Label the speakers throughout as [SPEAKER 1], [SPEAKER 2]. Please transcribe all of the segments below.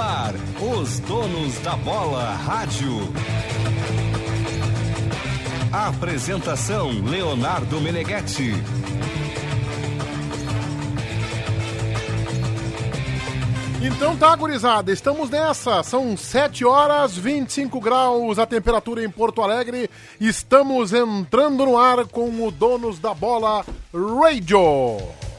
[SPEAKER 1] ar, os donos da bola rádio. Apresentação Leonardo Meneghetti.
[SPEAKER 2] Então tá, gurizada, estamos nessa. São 7 horas 25 graus a temperatura em Porto Alegre. Estamos entrando no ar com o Donos da Bola Radio.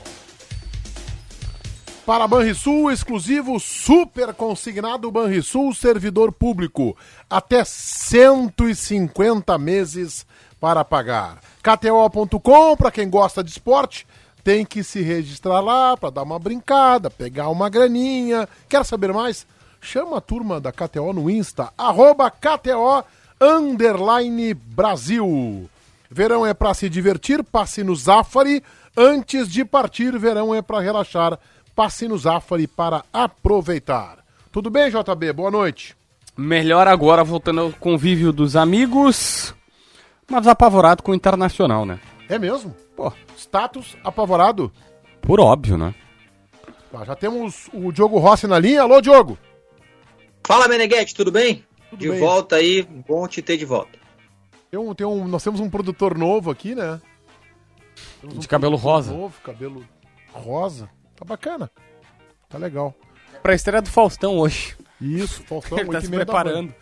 [SPEAKER 2] Para Banrisul, exclusivo super consignado Banrisul servidor público. Até 150 meses para pagar. KTO.com, para quem gosta de esporte, tem que se registrar lá para dar uma brincada, pegar uma graninha. Quer saber mais? Chama a turma da KTO no Insta, arroba KTO Brasil. Verão é para se divertir, passe no Zafari. Antes de partir, verão é para relaxar, passe no Zafari para aproveitar. Tudo bem, JB? Boa noite.
[SPEAKER 3] Melhor agora, voltando ao convívio dos amigos, mas apavorado com o Internacional, né?
[SPEAKER 2] É mesmo?
[SPEAKER 3] Pô,
[SPEAKER 2] Status apavorado.
[SPEAKER 3] por óbvio, né?
[SPEAKER 2] Tá, já temos o Diogo Rossi na linha. Alô, Diogo.
[SPEAKER 4] Fala, Meneghetti, tudo bem?
[SPEAKER 2] Tudo
[SPEAKER 4] de
[SPEAKER 2] bem.
[SPEAKER 4] volta aí, bom te ter de volta.
[SPEAKER 2] Tem um, tem um, nós temos um produtor novo aqui, né? Temos
[SPEAKER 3] De cabelo
[SPEAKER 2] produtor
[SPEAKER 3] rosa.
[SPEAKER 2] Novo, cabelo rosa. Tá bacana. Tá legal.
[SPEAKER 3] Pra estreia do Faustão hoje.
[SPEAKER 2] Isso, Faustão,
[SPEAKER 3] ele tá
[SPEAKER 2] 8
[SPEAKER 3] se preparando.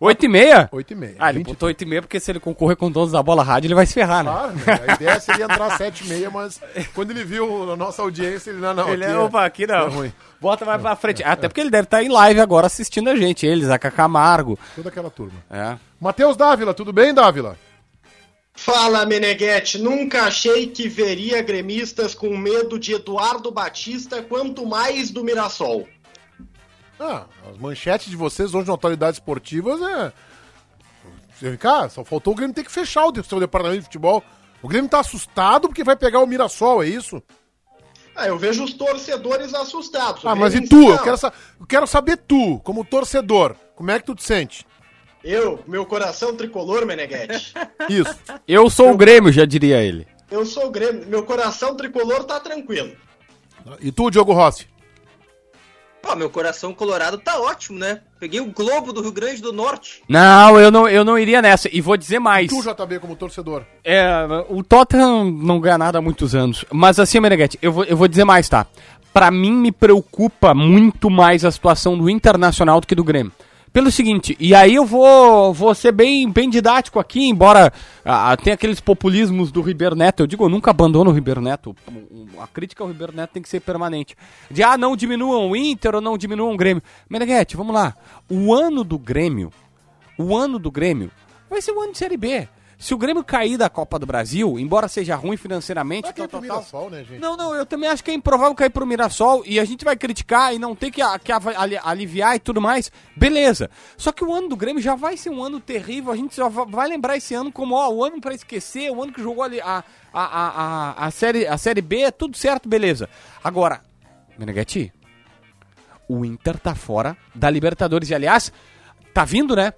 [SPEAKER 3] 8 e meia?
[SPEAKER 2] 8 e meia.
[SPEAKER 3] Ah, ele
[SPEAKER 2] 20
[SPEAKER 3] botou 8 e meia porque se ele concorrer com donos da bola rádio, ele vai se ferrar, né?
[SPEAKER 2] Claro, né? A ideia seria entrar às 7 e meia, mas quando ele viu a nossa audiência, ele, não, não,
[SPEAKER 3] Ele
[SPEAKER 2] aqui
[SPEAKER 3] é, opa, aqui não.
[SPEAKER 2] é ruim.
[SPEAKER 3] Bota mais pra frente. Até porque ele deve estar em live agora assistindo a gente. Eles, a Camargo.
[SPEAKER 2] Toda aquela turma.
[SPEAKER 3] É.
[SPEAKER 2] Matheus Dávila, tudo bem, Dávila?
[SPEAKER 5] Fala, Meneghetti. Nunca achei que veria gremistas com medo de Eduardo Batista, quanto mais do Mirassol.
[SPEAKER 2] Ah, as manchetes de vocês hoje na Atualidades Esportivas é. Vem cá, só faltou o Grêmio ter que fechar o seu departamento de futebol. O Grêmio tá assustado porque vai pegar o Mirassol, é isso?
[SPEAKER 5] Ah, eu vejo os torcedores assustados.
[SPEAKER 2] Ah, mas e tu? Eu quero, eu quero saber tu, como torcedor, como é que tu te sente?
[SPEAKER 5] Eu, meu coração tricolor, Meneghetti.
[SPEAKER 2] Isso.
[SPEAKER 3] Eu sou o Grêmio, já diria ele.
[SPEAKER 5] eu sou o Grêmio. Meu coração tricolor tá tranquilo.
[SPEAKER 2] E tu, Diogo Rossi?
[SPEAKER 4] Pô, meu coração colorado tá ótimo, né? Peguei o Globo do Rio Grande do Norte.
[SPEAKER 3] Não, eu não, eu não iria nessa. E vou dizer mais.
[SPEAKER 2] Tu, JB, como torcedor.
[SPEAKER 3] É, o Tottenham não ganha nada há muitos anos. Mas assim, Meneghetti, eu vou, eu vou dizer mais, tá? Pra mim me preocupa muito mais a situação do Internacional do que do Grêmio. Pelo seguinte, e aí eu vou, vou ser bem, bem didático aqui, embora ah, tenha aqueles populismos do Ribeiro Neto. Eu digo, eu nunca abandono o Ribeiro Neto. A crítica ao Ribeiro Neto tem que ser permanente. De, ah, não diminuam o Inter ou não diminuam o Grêmio. Meneghetti, vamos lá. O ano do Grêmio o ano do Grêmio vai ser o ano de Série B. Se o Grêmio cair da Copa do Brasil, embora seja ruim financeiramente, tal,
[SPEAKER 2] pro
[SPEAKER 3] tal, tal,
[SPEAKER 2] Mirassol, né, gente?
[SPEAKER 3] não, não, eu também acho que é improvável cair pro Mirassol e a gente vai criticar e não ter que, que aliviar e tudo mais. Beleza. Só que o ano do Grêmio já vai ser um ano terrível. A gente só va- vai lembrar esse ano como ó, o ano pra esquecer, o ano que jogou ali a, a, a, a, a, série, a série B, tudo certo, beleza. Agora, Meneghetti, o Inter tá fora da Libertadores. E aliás, tá vindo, né?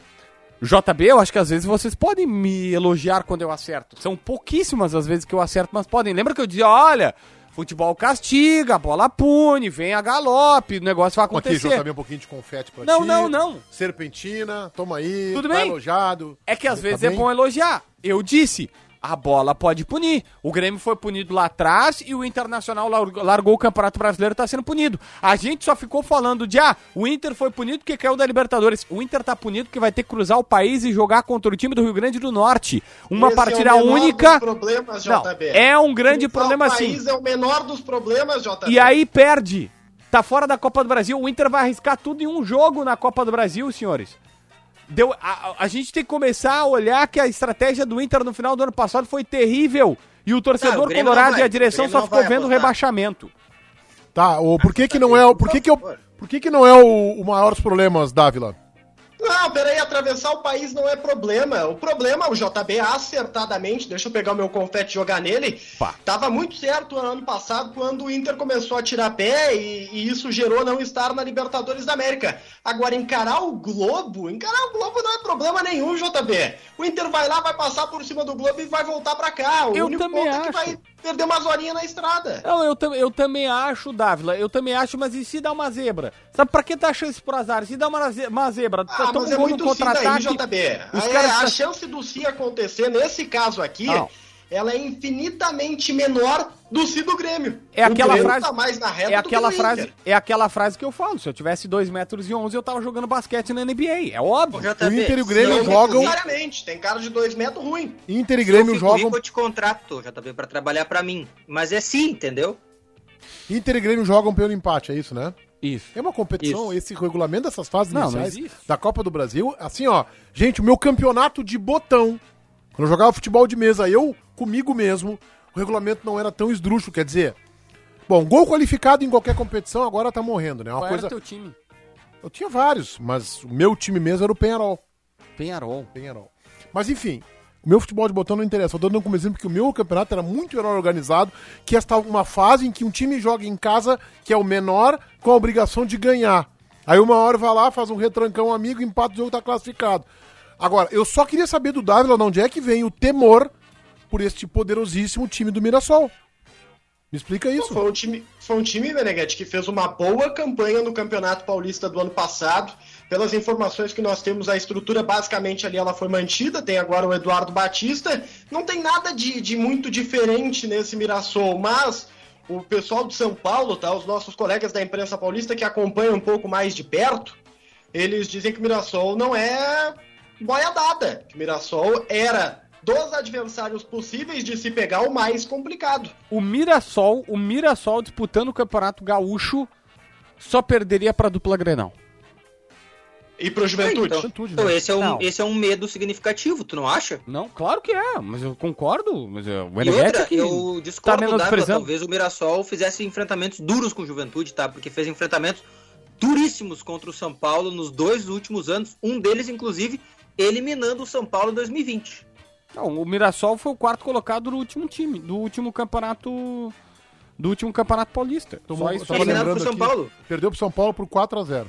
[SPEAKER 3] JB, eu acho que às vezes vocês podem me elogiar quando eu acerto. São pouquíssimas as vezes que eu acerto, mas podem. Lembra que eu dizia, olha, futebol castiga, bola pune, vem a galope, o negócio vai
[SPEAKER 2] Aqui,
[SPEAKER 3] acontecer.
[SPEAKER 2] JB, um pouquinho de confete pra
[SPEAKER 3] Não,
[SPEAKER 2] ti.
[SPEAKER 3] não, não.
[SPEAKER 2] Serpentina, toma aí.
[SPEAKER 3] Tudo
[SPEAKER 2] tá
[SPEAKER 3] bem.
[SPEAKER 2] elogiado.
[SPEAKER 3] É que às
[SPEAKER 2] Tá
[SPEAKER 3] vezes é
[SPEAKER 2] bem?
[SPEAKER 3] bom elogiar. Eu disse, a bola pode punir. O Grêmio foi punido lá atrás e o Internacional lar- largou o Campeonato Brasileiro e tá sendo punido. A gente só ficou falando de, ah, o Inter foi punido porque caiu da Libertadores. O Inter tá punido porque vai ter que cruzar o país e jogar contra o time do Rio Grande do Norte. Uma
[SPEAKER 5] Esse
[SPEAKER 3] partida
[SPEAKER 5] é o menor
[SPEAKER 3] única.
[SPEAKER 5] Problemas,
[SPEAKER 3] Não,
[SPEAKER 5] JB.
[SPEAKER 3] é um grande
[SPEAKER 5] Cruzar
[SPEAKER 3] problema
[SPEAKER 5] o
[SPEAKER 3] sim.
[SPEAKER 5] país é o menor dos problemas, JB.
[SPEAKER 3] E aí perde. Tá fora da Copa do Brasil. O Inter vai arriscar tudo em um jogo na Copa do Brasil, senhores. Deu, a, a- gente tem que começar a olhar que a estratégia do Inter no final do ano passado foi terrível. E o torcedor
[SPEAKER 4] Não, o
[SPEAKER 3] colorado
[SPEAKER 4] vai.
[SPEAKER 3] e a direção só ficou vendo o rebaixamento.
[SPEAKER 2] Tá, o, por que que não é o... Por que que, eu, por que, que não é o, o maior dos problemas, Dávila?
[SPEAKER 5] Não, peraí, atravessar o país não é problema. O problema, o JB acertadamente, deixa eu pegar o meu confete e jogar nele,
[SPEAKER 3] Pá.
[SPEAKER 5] tava muito certo ano passado quando o Inter começou a tirar pé e, e isso gerou não estar na Libertadores da América. Agora, encarar o Globo, encarar o Globo não é problema nenhum, JB. O Inter vai lá, vai passar por cima do Globo e vai voltar pra cá. O
[SPEAKER 3] Eu
[SPEAKER 5] único
[SPEAKER 3] também
[SPEAKER 5] ponto é que
[SPEAKER 3] acho.
[SPEAKER 5] vai perder umas horinhas na estrada.
[SPEAKER 3] Não, eu, tam- eu também acho, Dávila, eu também acho, mas e se dá uma zebra? Sabe pra que tá achando isso pro azar? Se dá uma, ze- uma zebra, tá
[SPEAKER 5] Ah,
[SPEAKER 3] toma
[SPEAKER 5] mas
[SPEAKER 3] um
[SPEAKER 5] é muito
[SPEAKER 3] contra-ataque.
[SPEAKER 5] JB.
[SPEAKER 3] os
[SPEAKER 5] É,
[SPEAKER 3] caras
[SPEAKER 5] a
[SPEAKER 3] tá-
[SPEAKER 5] chance do si acontecer, nesse caso aqui,
[SPEAKER 3] Não.
[SPEAKER 5] Ela é infinitamente menor do si do Grêmio.
[SPEAKER 3] É
[SPEAKER 5] O
[SPEAKER 3] aquela
[SPEAKER 5] Grêmio
[SPEAKER 3] frase-
[SPEAKER 5] Tá mais na reta
[SPEAKER 3] É
[SPEAKER 5] do que
[SPEAKER 3] aquela
[SPEAKER 5] o
[SPEAKER 3] frase,
[SPEAKER 5] Inter.
[SPEAKER 3] é aquela frase que eu falo. Se eu tivesse 2 metros e 11, eu tava jogando basquete na NBA. É óbvio.
[SPEAKER 4] JB,
[SPEAKER 2] O Inter e o Grêmio
[SPEAKER 5] Não
[SPEAKER 2] jogam-
[SPEAKER 5] necessariamente, tem cara de dois metros ruim.
[SPEAKER 2] Inter e
[SPEAKER 4] se eu
[SPEAKER 2] Grêmio jogam.
[SPEAKER 4] rico, eu te contrato, JB, pra trabalhar pra mim. Mas é sim, entendeu?
[SPEAKER 2] Inter e Grêmio jogam pelo empate, é isso, né?
[SPEAKER 3] Isso.
[SPEAKER 2] É uma competição,
[SPEAKER 4] Isso.
[SPEAKER 2] esse regulamento dessas fases
[SPEAKER 3] Não,
[SPEAKER 2] iniciais da Copa do Brasil. Assim, ó, gente, o meu campeonato de botão, quando eu jogava futebol de mesa, eu comigo mesmo, o regulamento não era tão esdrúxulo, quer dizer. Bom, gol qualificado em qualquer competição agora tá morrendo, né? Uma
[SPEAKER 3] Qual
[SPEAKER 2] coisa.
[SPEAKER 3] era teu time?
[SPEAKER 2] Eu tinha vários, mas o meu time mesmo era o Penharol.
[SPEAKER 3] Penharol.
[SPEAKER 2] Penharol. Mas enfim, o meu futebol de botão não interessa. Eu tô dando como exemplo que o meu campeonato era muito melhor organizado, que esta uma fase em que um time joga em casa, que é o menor, com a obrigação de ganhar. Aí uma hora vai lá, faz um retrancão amigo, empata o jogo tá classificado. Agora, eu só queria saber do Dávila de onde é que vem o temor por este poderosíssimo time do Mirassol. Me explica isso.
[SPEAKER 5] Foi um time, foi um time, Meneghetti, que fez uma boa campanha no Campeonato Paulista do ano passado. Pelas informações que nós temos, a estrutura basicamente ali ela foi mantida. Tem agora o Eduardo Batista. Não tem nada de, de muito diferente nesse Mirassol, mas o pessoal de São Paulo, tá? Os nossos colegas da imprensa paulista que acompanham um pouco mais de perto, eles dizem que o Mirassol não é boia dada. Que o Mirassol era dos adversários possíveis de se pegar o mais complicado.
[SPEAKER 3] O Mirassol, o Mirassol disputando o Campeonato Gaúcho, só perderia pra dupla Grenal.
[SPEAKER 5] E pro Juventude.
[SPEAKER 4] Então,
[SPEAKER 2] Juventude,
[SPEAKER 4] então
[SPEAKER 2] né?
[SPEAKER 4] esse, é um,
[SPEAKER 3] Não.
[SPEAKER 4] esse é um medo significativo, tu não acha?
[SPEAKER 3] Não, claro que é, mas eu concordo. Mas é, o
[SPEAKER 4] E outra,
[SPEAKER 3] é que
[SPEAKER 4] eu
[SPEAKER 3] tá
[SPEAKER 4] discordo da
[SPEAKER 3] menosprezando.
[SPEAKER 4] talvez o Mirassol fizesse enfrentamentos duros com o Juventude, tá? Porque fez enfrentamentos duríssimos contra o São Paulo nos dois últimos anos, um deles, inclusive, eliminando o São Paulo em 2020.
[SPEAKER 3] Não, o Mirassol foi o quarto colocado do último time, do último campeonato. Do último campeonato paulista.
[SPEAKER 2] Tomou-
[SPEAKER 3] Só isso
[SPEAKER 2] tava
[SPEAKER 3] aí.
[SPEAKER 4] eliminado
[SPEAKER 2] lembrando
[SPEAKER 4] pro São
[SPEAKER 2] aqui,
[SPEAKER 4] Paulo.
[SPEAKER 2] Perdeu pro São Paulo por 4x0.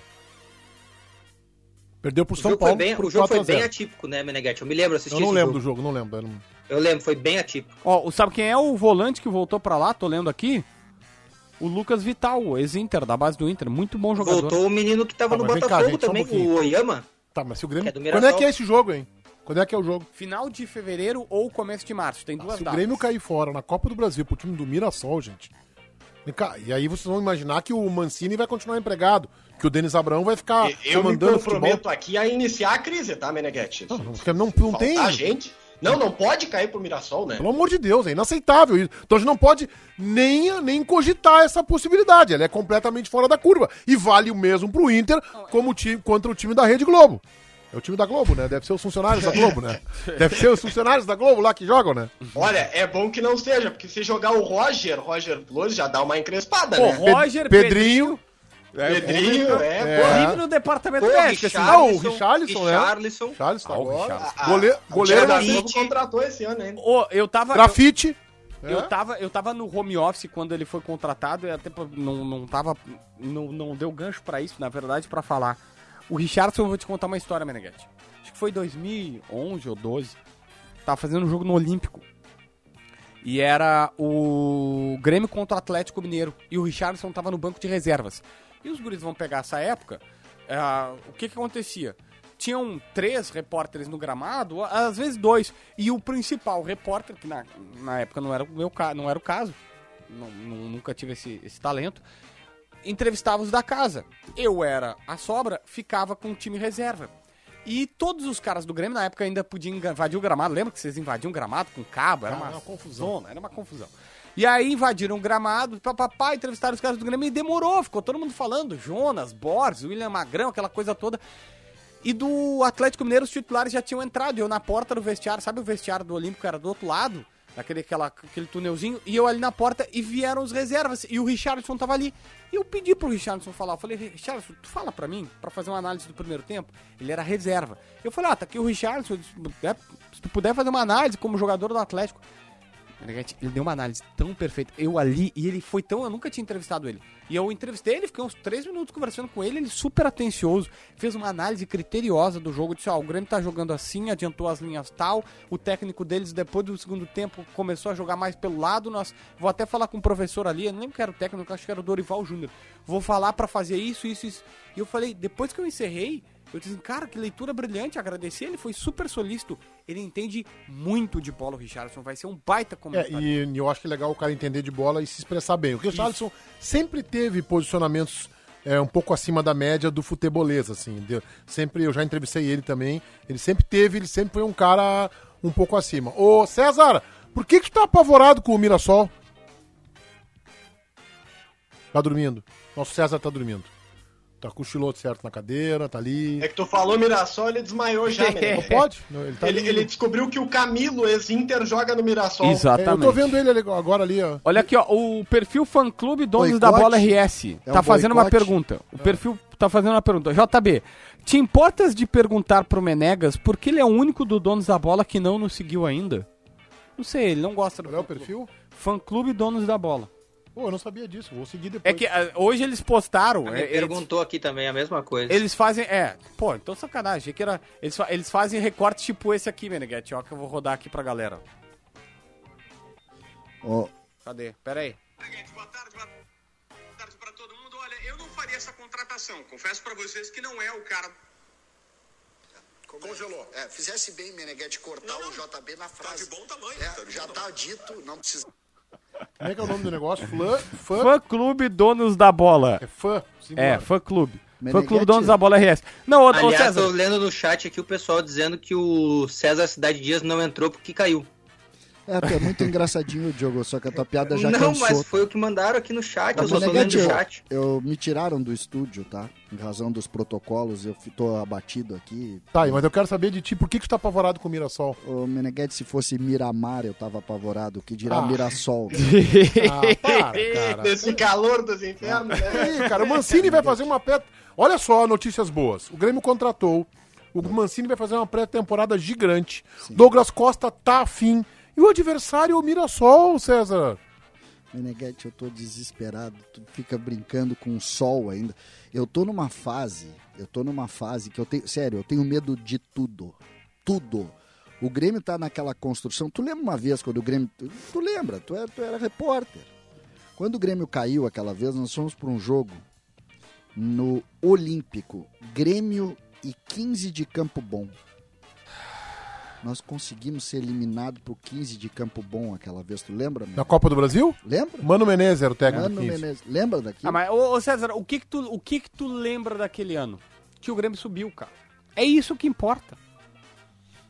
[SPEAKER 2] Perdeu pro
[SPEAKER 4] O
[SPEAKER 2] São
[SPEAKER 4] jogo,
[SPEAKER 2] Paulo
[SPEAKER 4] foi bem, o jogo foi
[SPEAKER 2] 4 a
[SPEAKER 4] bem
[SPEAKER 2] 0.
[SPEAKER 4] atípico, né, Meneghetti? Eu me lembro, assisti
[SPEAKER 2] Eu não lembro
[SPEAKER 4] jogo.
[SPEAKER 2] do jogo, não lembro. Eu não-
[SPEAKER 4] Eu lembro, foi bem atípico.
[SPEAKER 3] Ó, sabe quem é o volante que voltou pra lá? Tô lendo aqui. O Lucas Vital, ex-Inter, da base do Inter. Muito bom jogador.
[SPEAKER 4] Voltou o menino que tava
[SPEAKER 2] Ah,
[SPEAKER 4] no
[SPEAKER 2] cá,
[SPEAKER 4] Botafogo
[SPEAKER 2] gente, um
[SPEAKER 4] também,
[SPEAKER 2] pouquinho.
[SPEAKER 4] o Oyama.
[SPEAKER 2] Tá, mas se o Grêmio.
[SPEAKER 4] É do
[SPEAKER 2] Quando é que é esse jogo, hein? Quando é que é o jogo?
[SPEAKER 3] Final de fevereiro ou começo de março. Tem duas
[SPEAKER 2] Se o
[SPEAKER 3] datas.
[SPEAKER 2] Grêmio cair fora na Copa do Brasil pro time do Mirassol, gente. Vem cá, e aí vocês vão imaginar que o Mancini vai continuar empregado, que o Denis Abraão vai ficar
[SPEAKER 5] Eu me
[SPEAKER 2] comandando o
[SPEAKER 5] comprometo aqui a iniciar a crise, tá, Meneghetti?
[SPEAKER 2] Não, não, não, não tem.
[SPEAKER 5] Faltar gente. Não, não pode cair pro Mirassol, né?
[SPEAKER 2] Pelo amor de Deus, é inaceitável isso. Então a gente não pode nem, nem cogitar essa possibilidade. Ela é completamente fora da curva. E vale o mesmo pro Inter como o time, contra o time da Rede Globo. É o time da Globo, né? Deve ser os funcionários da Globo, né? Deve ser os funcionários da Globo lá que jogam, né?
[SPEAKER 5] Olha, é bom que não seja, porque se jogar o Roger, Roger Flores já dá uma encrespada,
[SPEAKER 3] Pô,
[SPEAKER 5] né?
[SPEAKER 3] Roger,
[SPEAKER 2] Pedrinho.
[SPEAKER 5] Pedrinho, é,
[SPEAKER 2] É.
[SPEAKER 5] pô.
[SPEAKER 3] Vive no departamento
[SPEAKER 4] Pô,
[SPEAKER 3] médico, assim.
[SPEAKER 2] Ah, o
[SPEAKER 4] Richarlison,
[SPEAKER 2] Richarlison, né?
[SPEAKER 4] Richarlison.
[SPEAKER 2] Charles tá
[SPEAKER 3] Ah, o
[SPEAKER 2] agora.
[SPEAKER 3] Richarlison.
[SPEAKER 5] Ah,
[SPEAKER 2] Goleiro,
[SPEAKER 5] o
[SPEAKER 2] goleiro
[SPEAKER 5] Thiago
[SPEAKER 4] Grafite.
[SPEAKER 5] Silva contratou esse ano ainda.
[SPEAKER 3] Ô, eu tava.
[SPEAKER 2] grafite.
[SPEAKER 3] Eu
[SPEAKER 2] É.
[SPEAKER 3] tava, eu tava no home office quando ele foi contratado e até não, não tava. Não, não deu gancho pra isso, na verdade, pra falar. O Richardson, eu vou te contar uma história, Meneghetti. Acho que foi 2011 ou 12. Tava fazendo um jogo no Olímpico. E era o Grêmio contra o Atlético Mineiro. E o Richardson tava no banco de reservas. E os guris vão pegar essa época. ah, o que que acontecia? Tinham três repórteres no gramado, às vezes dois. E o principal repórter, que na, na época não era o meu não era o caso, não- não- nunca tive esse, esse talento, entrevistava os da casa. Eu era a sobra, ficava com o time reserva. E todos os caras do Grêmio na época ainda podiam invadir o gramado. Lembra que vocês invadiam o gramado com cabo? Era
[SPEAKER 2] Ah,
[SPEAKER 3] uma,
[SPEAKER 2] era uma confusão.
[SPEAKER 3] zona, era uma confusão. E aí invadiram o gramado, papapá, entrevistaram os caras do Grêmio e demorou, ficou todo mundo falando, Jonas, Borges, William Magrão, aquela coisa toda. E do Atlético Mineiro, os titulares já tinham entrado. Eu na porta do vestiário, sabe o vestiário do Olímpico era do outro lado? Naquele aquela, aquele túnelzinho. E eu ali na porta e vieram os reservas. E o Richardson tava ali. E eu pedi pro Richardson falar. Eu falei, Richardson, tu fala pra mim, pra fazer uma análise do primeiro tempo. Ele era reserva. Eu falei, ah, tá aqui o Richardson. é, Se tu puder fazer uma análise como jogador do Atlético. Ele deu uma análise tão perfeita. Eu ali, e ele foi tão. Eu nunca tinha entrevistado ele. E eu entrevistei ele, fiquei uns três minutos conversando com ele, ele super atencioso, fez uma análise criteriosa do jogo, disse, ó, o Grêmio tá jogando assim, adiantou as linhas tal, o técnico deles, depois do segundo tempo, começou a jogar mais pelo lado, nós, vou até falar com o professor ali, eu não lembro era o técnico, acho que era o Dorival Júnior, vou falar pra fazer isso, isso, isso. E eu falei, depois que eu encerrei, eu disse, cara, que leitura brilhante, agradecer, ele foi super solícito, ele entende muito de bola, o Richardson, vai ser um baita
[SPEAKER 2] É,
[SPEAKER 3] comentário.
[SPEAKER 2] e eu acho que é legal o cara entender de bola e se expressar bem. O Richarlison sempre teve posicionamentos é, um pouco acima da média do futebolês, assim. sempre, eu já entrevistei ele também. Ele sempre teve, ele sempre foi um cara um pouco acima. Ô, César, por que, que tu tá apavorado com o Mirassol? Tá dormindo. Nosso César tá dormindo. Tá cochilou certo na cadeira, tá ali.
[SPEAKER 5] É que tu falou Mirassol, ele desmaiou já,
[SPEAKER 2] Não
[SPEAKER 5] Meneghetti.
[SPEAKER 2] pode? Não, ele tá
[SPEAKER 5] Ele, ele descobriu que o Camilo, ex-Inter, joga no Mirassol.
[SPEAKER 2] É, eu
[SPEAKER 3] Exatamente.
[SPEAKER 2] tô vendo ele agora ali, ó.
[SPEAKER 3] Olha aqui, ó, o perfil fã clube Donos da
[SPEAKER 6] Boicote?
[SPEAKER 3] Bola RS
[SPEAKER 6] É
[SPEAKER 3] tá
[SPEAKER 6] um
[SPEAKER 3] fazendo uma
[SPEAKER 6] boicote?
[SPEAKER 3] pergunta. O perfil tá fazendo uma pergunta. JB, te importas de perguntar pro Menegas por que ele é o único do Donos da Bola que não nos seguiu ainda? Não sei, ele não gosta do
[SPEAKER 2] Olha o
[SPEAKER 3] fã clube.
[SPEAKER 2] perfil.
[SPEAKER 3] Fã clube Donos da Bola.
[SPEAKER 2] Pô, eu não sabia disso, vou seguir depois.
[SPEAKER 3] É que ah, hoje eles postaram. É, eles,
[SPEAKER 4] perguntou aqui também a mesma coisa.
[SPEAKER 3] eles fazem. É, pô, então sacanagem. Que era. Eles, eles fazem recorte tipo esse aqui, Meneghete, ó, que eu vou rodar aqui pra galera.
[SPEAKER 6] Ó,
[SPEAKER 3] Cadê? Pera aí.
[SPEAKER 7] Boa tarde, boa tarde para todo mundo. Olha, eu não faria essa contratação. Confesso para vocês que não é o cara.
[SPEAKER 8] Congelou. É, fizesse bem, Meneghetti, cortar o JB na frase.
[SPEAKER 7] de bom tamanho,
[SPEAKER 8] É,
[SPEAKER 7] tá de
[SPEAKER 8] já
[SPEAKER 7] bom
[SPEAKER 8] tá dito, não precisa.
[SPEAKER 2] Como é que é o nome do negócio? Fã? Fã?
[SPEAKER 3] Fã clube Donos da Bola.
[SPEAKER 2] É fã. Simbora.
[SPEAKER 3] É, fã clube. Fã clube Donos da Bola RS. Não, ô, ô
[SPEAKER 4] Aliás,
[SPEAKER 3] César.
[SPEAKER 4] tô lendo no chat aqui o pessoal dizendo que o César Cidade Dias não entrou porque caiu.
[SPEAKER 6] É, é muito engraçadinho, Diogo, só que a tua piada já
[SPEAKER 4] não,
[SPEAKER 6] cansou.
[SPEAKER 4] mas foi o que mandaram aqui no chat, eu
[SPEAKER 6] Mas,
[SPEAKER 4] só tô lendo
[SPEAKER 6] eu,
[SPEAKER 4] chat.
[SPEAKER 6] eu- me tiraram do estúdio, tá? Em razão dos protocolos, eu tô abatido aqui.
[SPEAKER 2] Tá, mas eu quero saber de ti, por que, que tu tá apavorado com o Mirassol?
[SPEAKER 6] O Meneghetti, se fosse Miramar, eu tava apavorado. O que dirá
[SPEAKER 2] Ah.
[SPEAKER 6] Mirassol?
[SPEAKER 2] Ah, para, cara.
[SPEAKER 5] Nesse calor dos infernos, né?
[SPEAKER 2] Ih, cara, o Mancini vai fazer uma pré... Olha só, notícias boas. O Grêmio contratou. O Mancini vai fazer uma pré-temporada gigante. Douglas Costa tá afim. E o adversário é o Mirassol, César.
[SPEAKER 6] Meneghetti, eu tô desesperado. Tu fica brincando com o sol ainda. Eu tô numa fase, eu tô numa fase que eu tenho. Sério, eu tenho medo de tudo. Tudo. O Grêmio tá naquela construção. Tu lembra uma vez quando o Grêmio. Tu, lembra, tu era, tu era repórter. Quando o Grêmio caiu aquela vez, nós fomos para um jogo no Olímpico. Grêmio e 15 de Campo Bom. Nós conseguimos ser eliminados por 15 de Campo Bom aquela vez. Tu lembra? meu?
[SPEAKER 2] Na Copa do Brasil?
[SPEAKER 6] Lembra?
[SPEAKER 2] Mano Menezes era o técnico do
[SPEAKER 6] Mano
[SPEAKER 2] 15.
[SPEAKER 6] Menezes. Lembra daquilo?
[SPEAKER 3] Ah, mas, ô, ô, César, o que que, tu, o que que tu lembra daquele ano? Que o Grêmio subiu, cara. É isso que importa.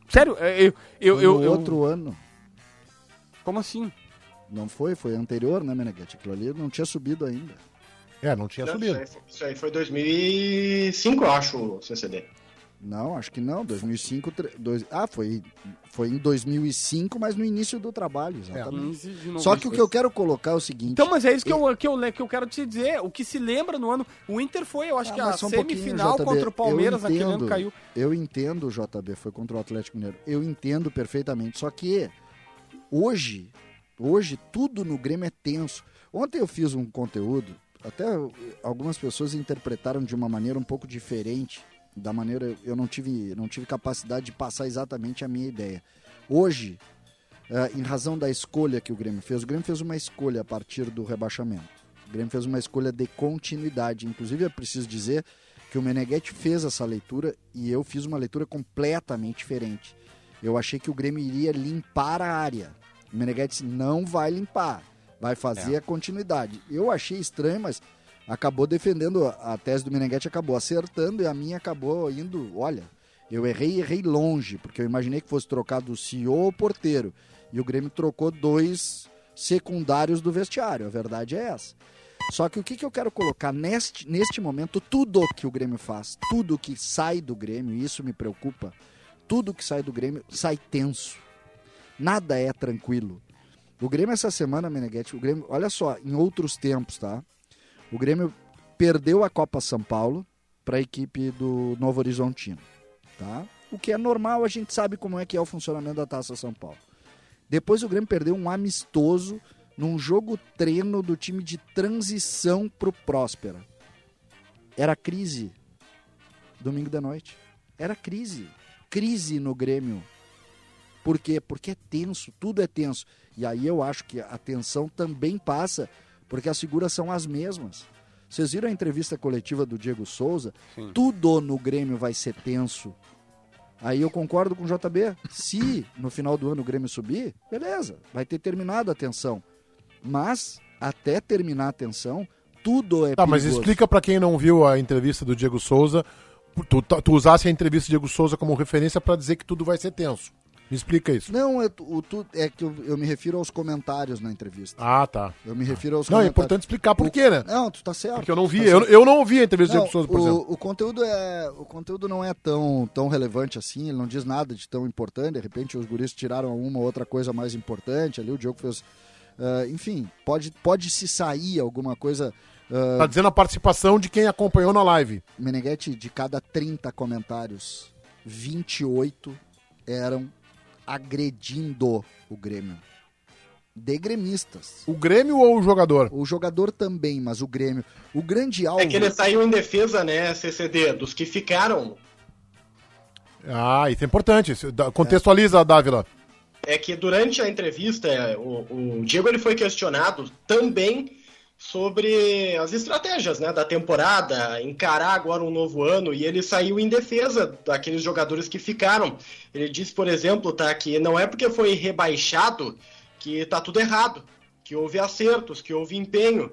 [SPEAKER 3] Sério, é, eu... eu,
[SPEAKER 6] Foi
[SPEAKER 3] eu,
[SPEAKER 6] no
[SPEAKER 3] eu-
[SPEAKER 6] outro ano.
[SPEAKER 3] Como assim?
[SPEAKER 6] Não foi? Foi anterior, né, Meneghete? Aquilo ali não tinha subido ainda.
[SPEAKER 2] É, não tinha
[SPEAKER 5] Não,
[SPEAKER 2] subido.
[SPEAKER 5] Isso aí, foi- isso aí foi 2005, eu acho, o CCD.
[SPEAKER 6] Não, acho que não. 2005... tre- Dois, ah, foi, foi em 2005, mas no início do trabalho, exatamente.
[SPEAKER 3] 15 de novembro.
[SPEAKER 6] Só que o que eu quero colocar é o seguinte...
[SPEAKER 3] Então, mas é isso que eu, que, eu, le- que eu quero te dizer. O que se lembra no ano. O Inter foi, eu acho
[SPEAKER 6] Ah,
[SPEAKER 3] que a
[SPEAKER 6] um
[SPEAKER 3] semifinal
[SPEAKER 6] JB.
[SPEAKER 3] contra o Palmeiras
[SPEAKER 6] Eu
[SPEAKER 3] naquele ano caiu.
[SPEAKER 6] Eu entendo, JB, foi contra o Atlético Mineiro. Eu entendo perfeitamente. Só que hoje, hoje tudo no Grêmio é tenso. Ontem eu fiz um conteúdo, até algumas pessoas interpretaram de uma maneira um pouco diferente, da maneira eu não tive, não tive capacidade de passar exatamente a minha ideia. Hoje, eh, em razão da escolha que o Grêmio fez, o Grêmio fez uma escolha a partir do rebaixamento. O Grêmio fez uma escolha de continuidade. Inclusive, eu preciso dizer que o Meneghetti fez essa leitura e eu fiz uma leitura completamente diferente. Eu achei que o Grêmio iria limpar a área. O Meneghetti não vai limpar, vai fazer a continuidade. Eu achei estranho, mas acabou defendendo a tese do Meneghetti, acabou acertando e a minha acabou indo, olha, eu errei, errei longe, porque eu imaginei que fosse trocado o CEO ou porteiro. E o Grêmio trocou dois secundários do vestiário, a verdade é essa. Só que o que, que eu quero colocar neste, neste momento, tudo que o Grêmio faz, tudo que sai do Grêmio, e isso me preocupa, tudo que sai do Grêmio sai tenso. Nada é tranquilo. O Grêmio essa semana, Meneghetti, o Grêmio, olha só, em outros tempos, tá? O Grêmio perdeu a Copa São Paulo para a equipe do Novo Horizontino, tá? O que é normal, a gente sabe como é que é o funcionamento da Taça São Paulo. Depois o Grêmio perdeu um amistoso num jogo treino do time de transição pro Próspera. Era crise. Domingo da noite. Era crise. Crise no Grêmio. Por quê? Porque é tenso, tudo é tenso. E aí eu acho que a tensão também passa, porque as figuras são as mesmas. Vocês viram a entrevista coletiva do Diego Souza? Tudo no Grêmio vai ser tenso. Aí eu concordo com o JB. Se no final do ano o Grêmio subir, beleza, vai ter terminado a tensão. Mas, até terminar a tensão, tudo é
[SPEAKER 2] Tá, mas
[SPEAKER 6] perigoso.
[SPEAKER 2] explica pra quem não viu a entrevista do Diego Souza, tu, tu usasse a entrevista do Diego Souza como referência pra dizer que tudo vai ser tenso. Me explica isso.
[SPEAKER 6] Não, é, o, tu, é que eu, eu me refiro aos comentários na entrevista.
[SPEAKER 2] Ah, tá.
[SPEAKER 6] Eu me refiro aos
[SPEAKER 2] Não, é
[SPEAKER 6] comentários.
[SPEAKER 2] importante explicar por quê, né?
[SPEAKER 6] Não, tu tá certo.
[SPEAKER 2] Porque eu não vi,
[SPEAKER 6] Tá
[SPEAKER 2] eu, eu não ouvi a entrevista do
[SPEAKER 6] Não,
[SPEAKER 2] Diego Souza, por exemplo.
[SPEAKER 6] o, o conteúdo é o conteúdo não é tão, tão relevante assim, ele não diz nada de tão importante, de repente os guris tiraram uma ou outra coisa mais importante ali, o Diogo fez ah, enfim, pode, pode se sair alguma coisa ah,
[SPEAKER 2] Tá dizendo a participação de quem acompanhou na live.
[SPEAKER 6] Meneghetti, de cada 30 comentários, 28 eram agredindo o Grêmio. De gremistas.
[SPEAKER 2] O Grêmio ou o jogador?
[SPEAKER 6] O jogador também, mas o Grêmio. O grande alvo.
[SPEAKER 5] É que ele saiu em defesa, né, CCD, dos que ficaram.
[SPEAKER 2] Ah, isso é importante. Contextualiza, Dávila.
[SPEAKER 5] É que durante a entrevista, é, o, o Diego ele foi questionado também sobre as estratégias né, da temporada, encarar agora um novo ano, e ele saiu em defesa daqueles jogadores que ficaram. Ele disse, por exemplo, tá, que não é porque foi rebaixado que tá tudo errado, que houve acertos, que houve empenho.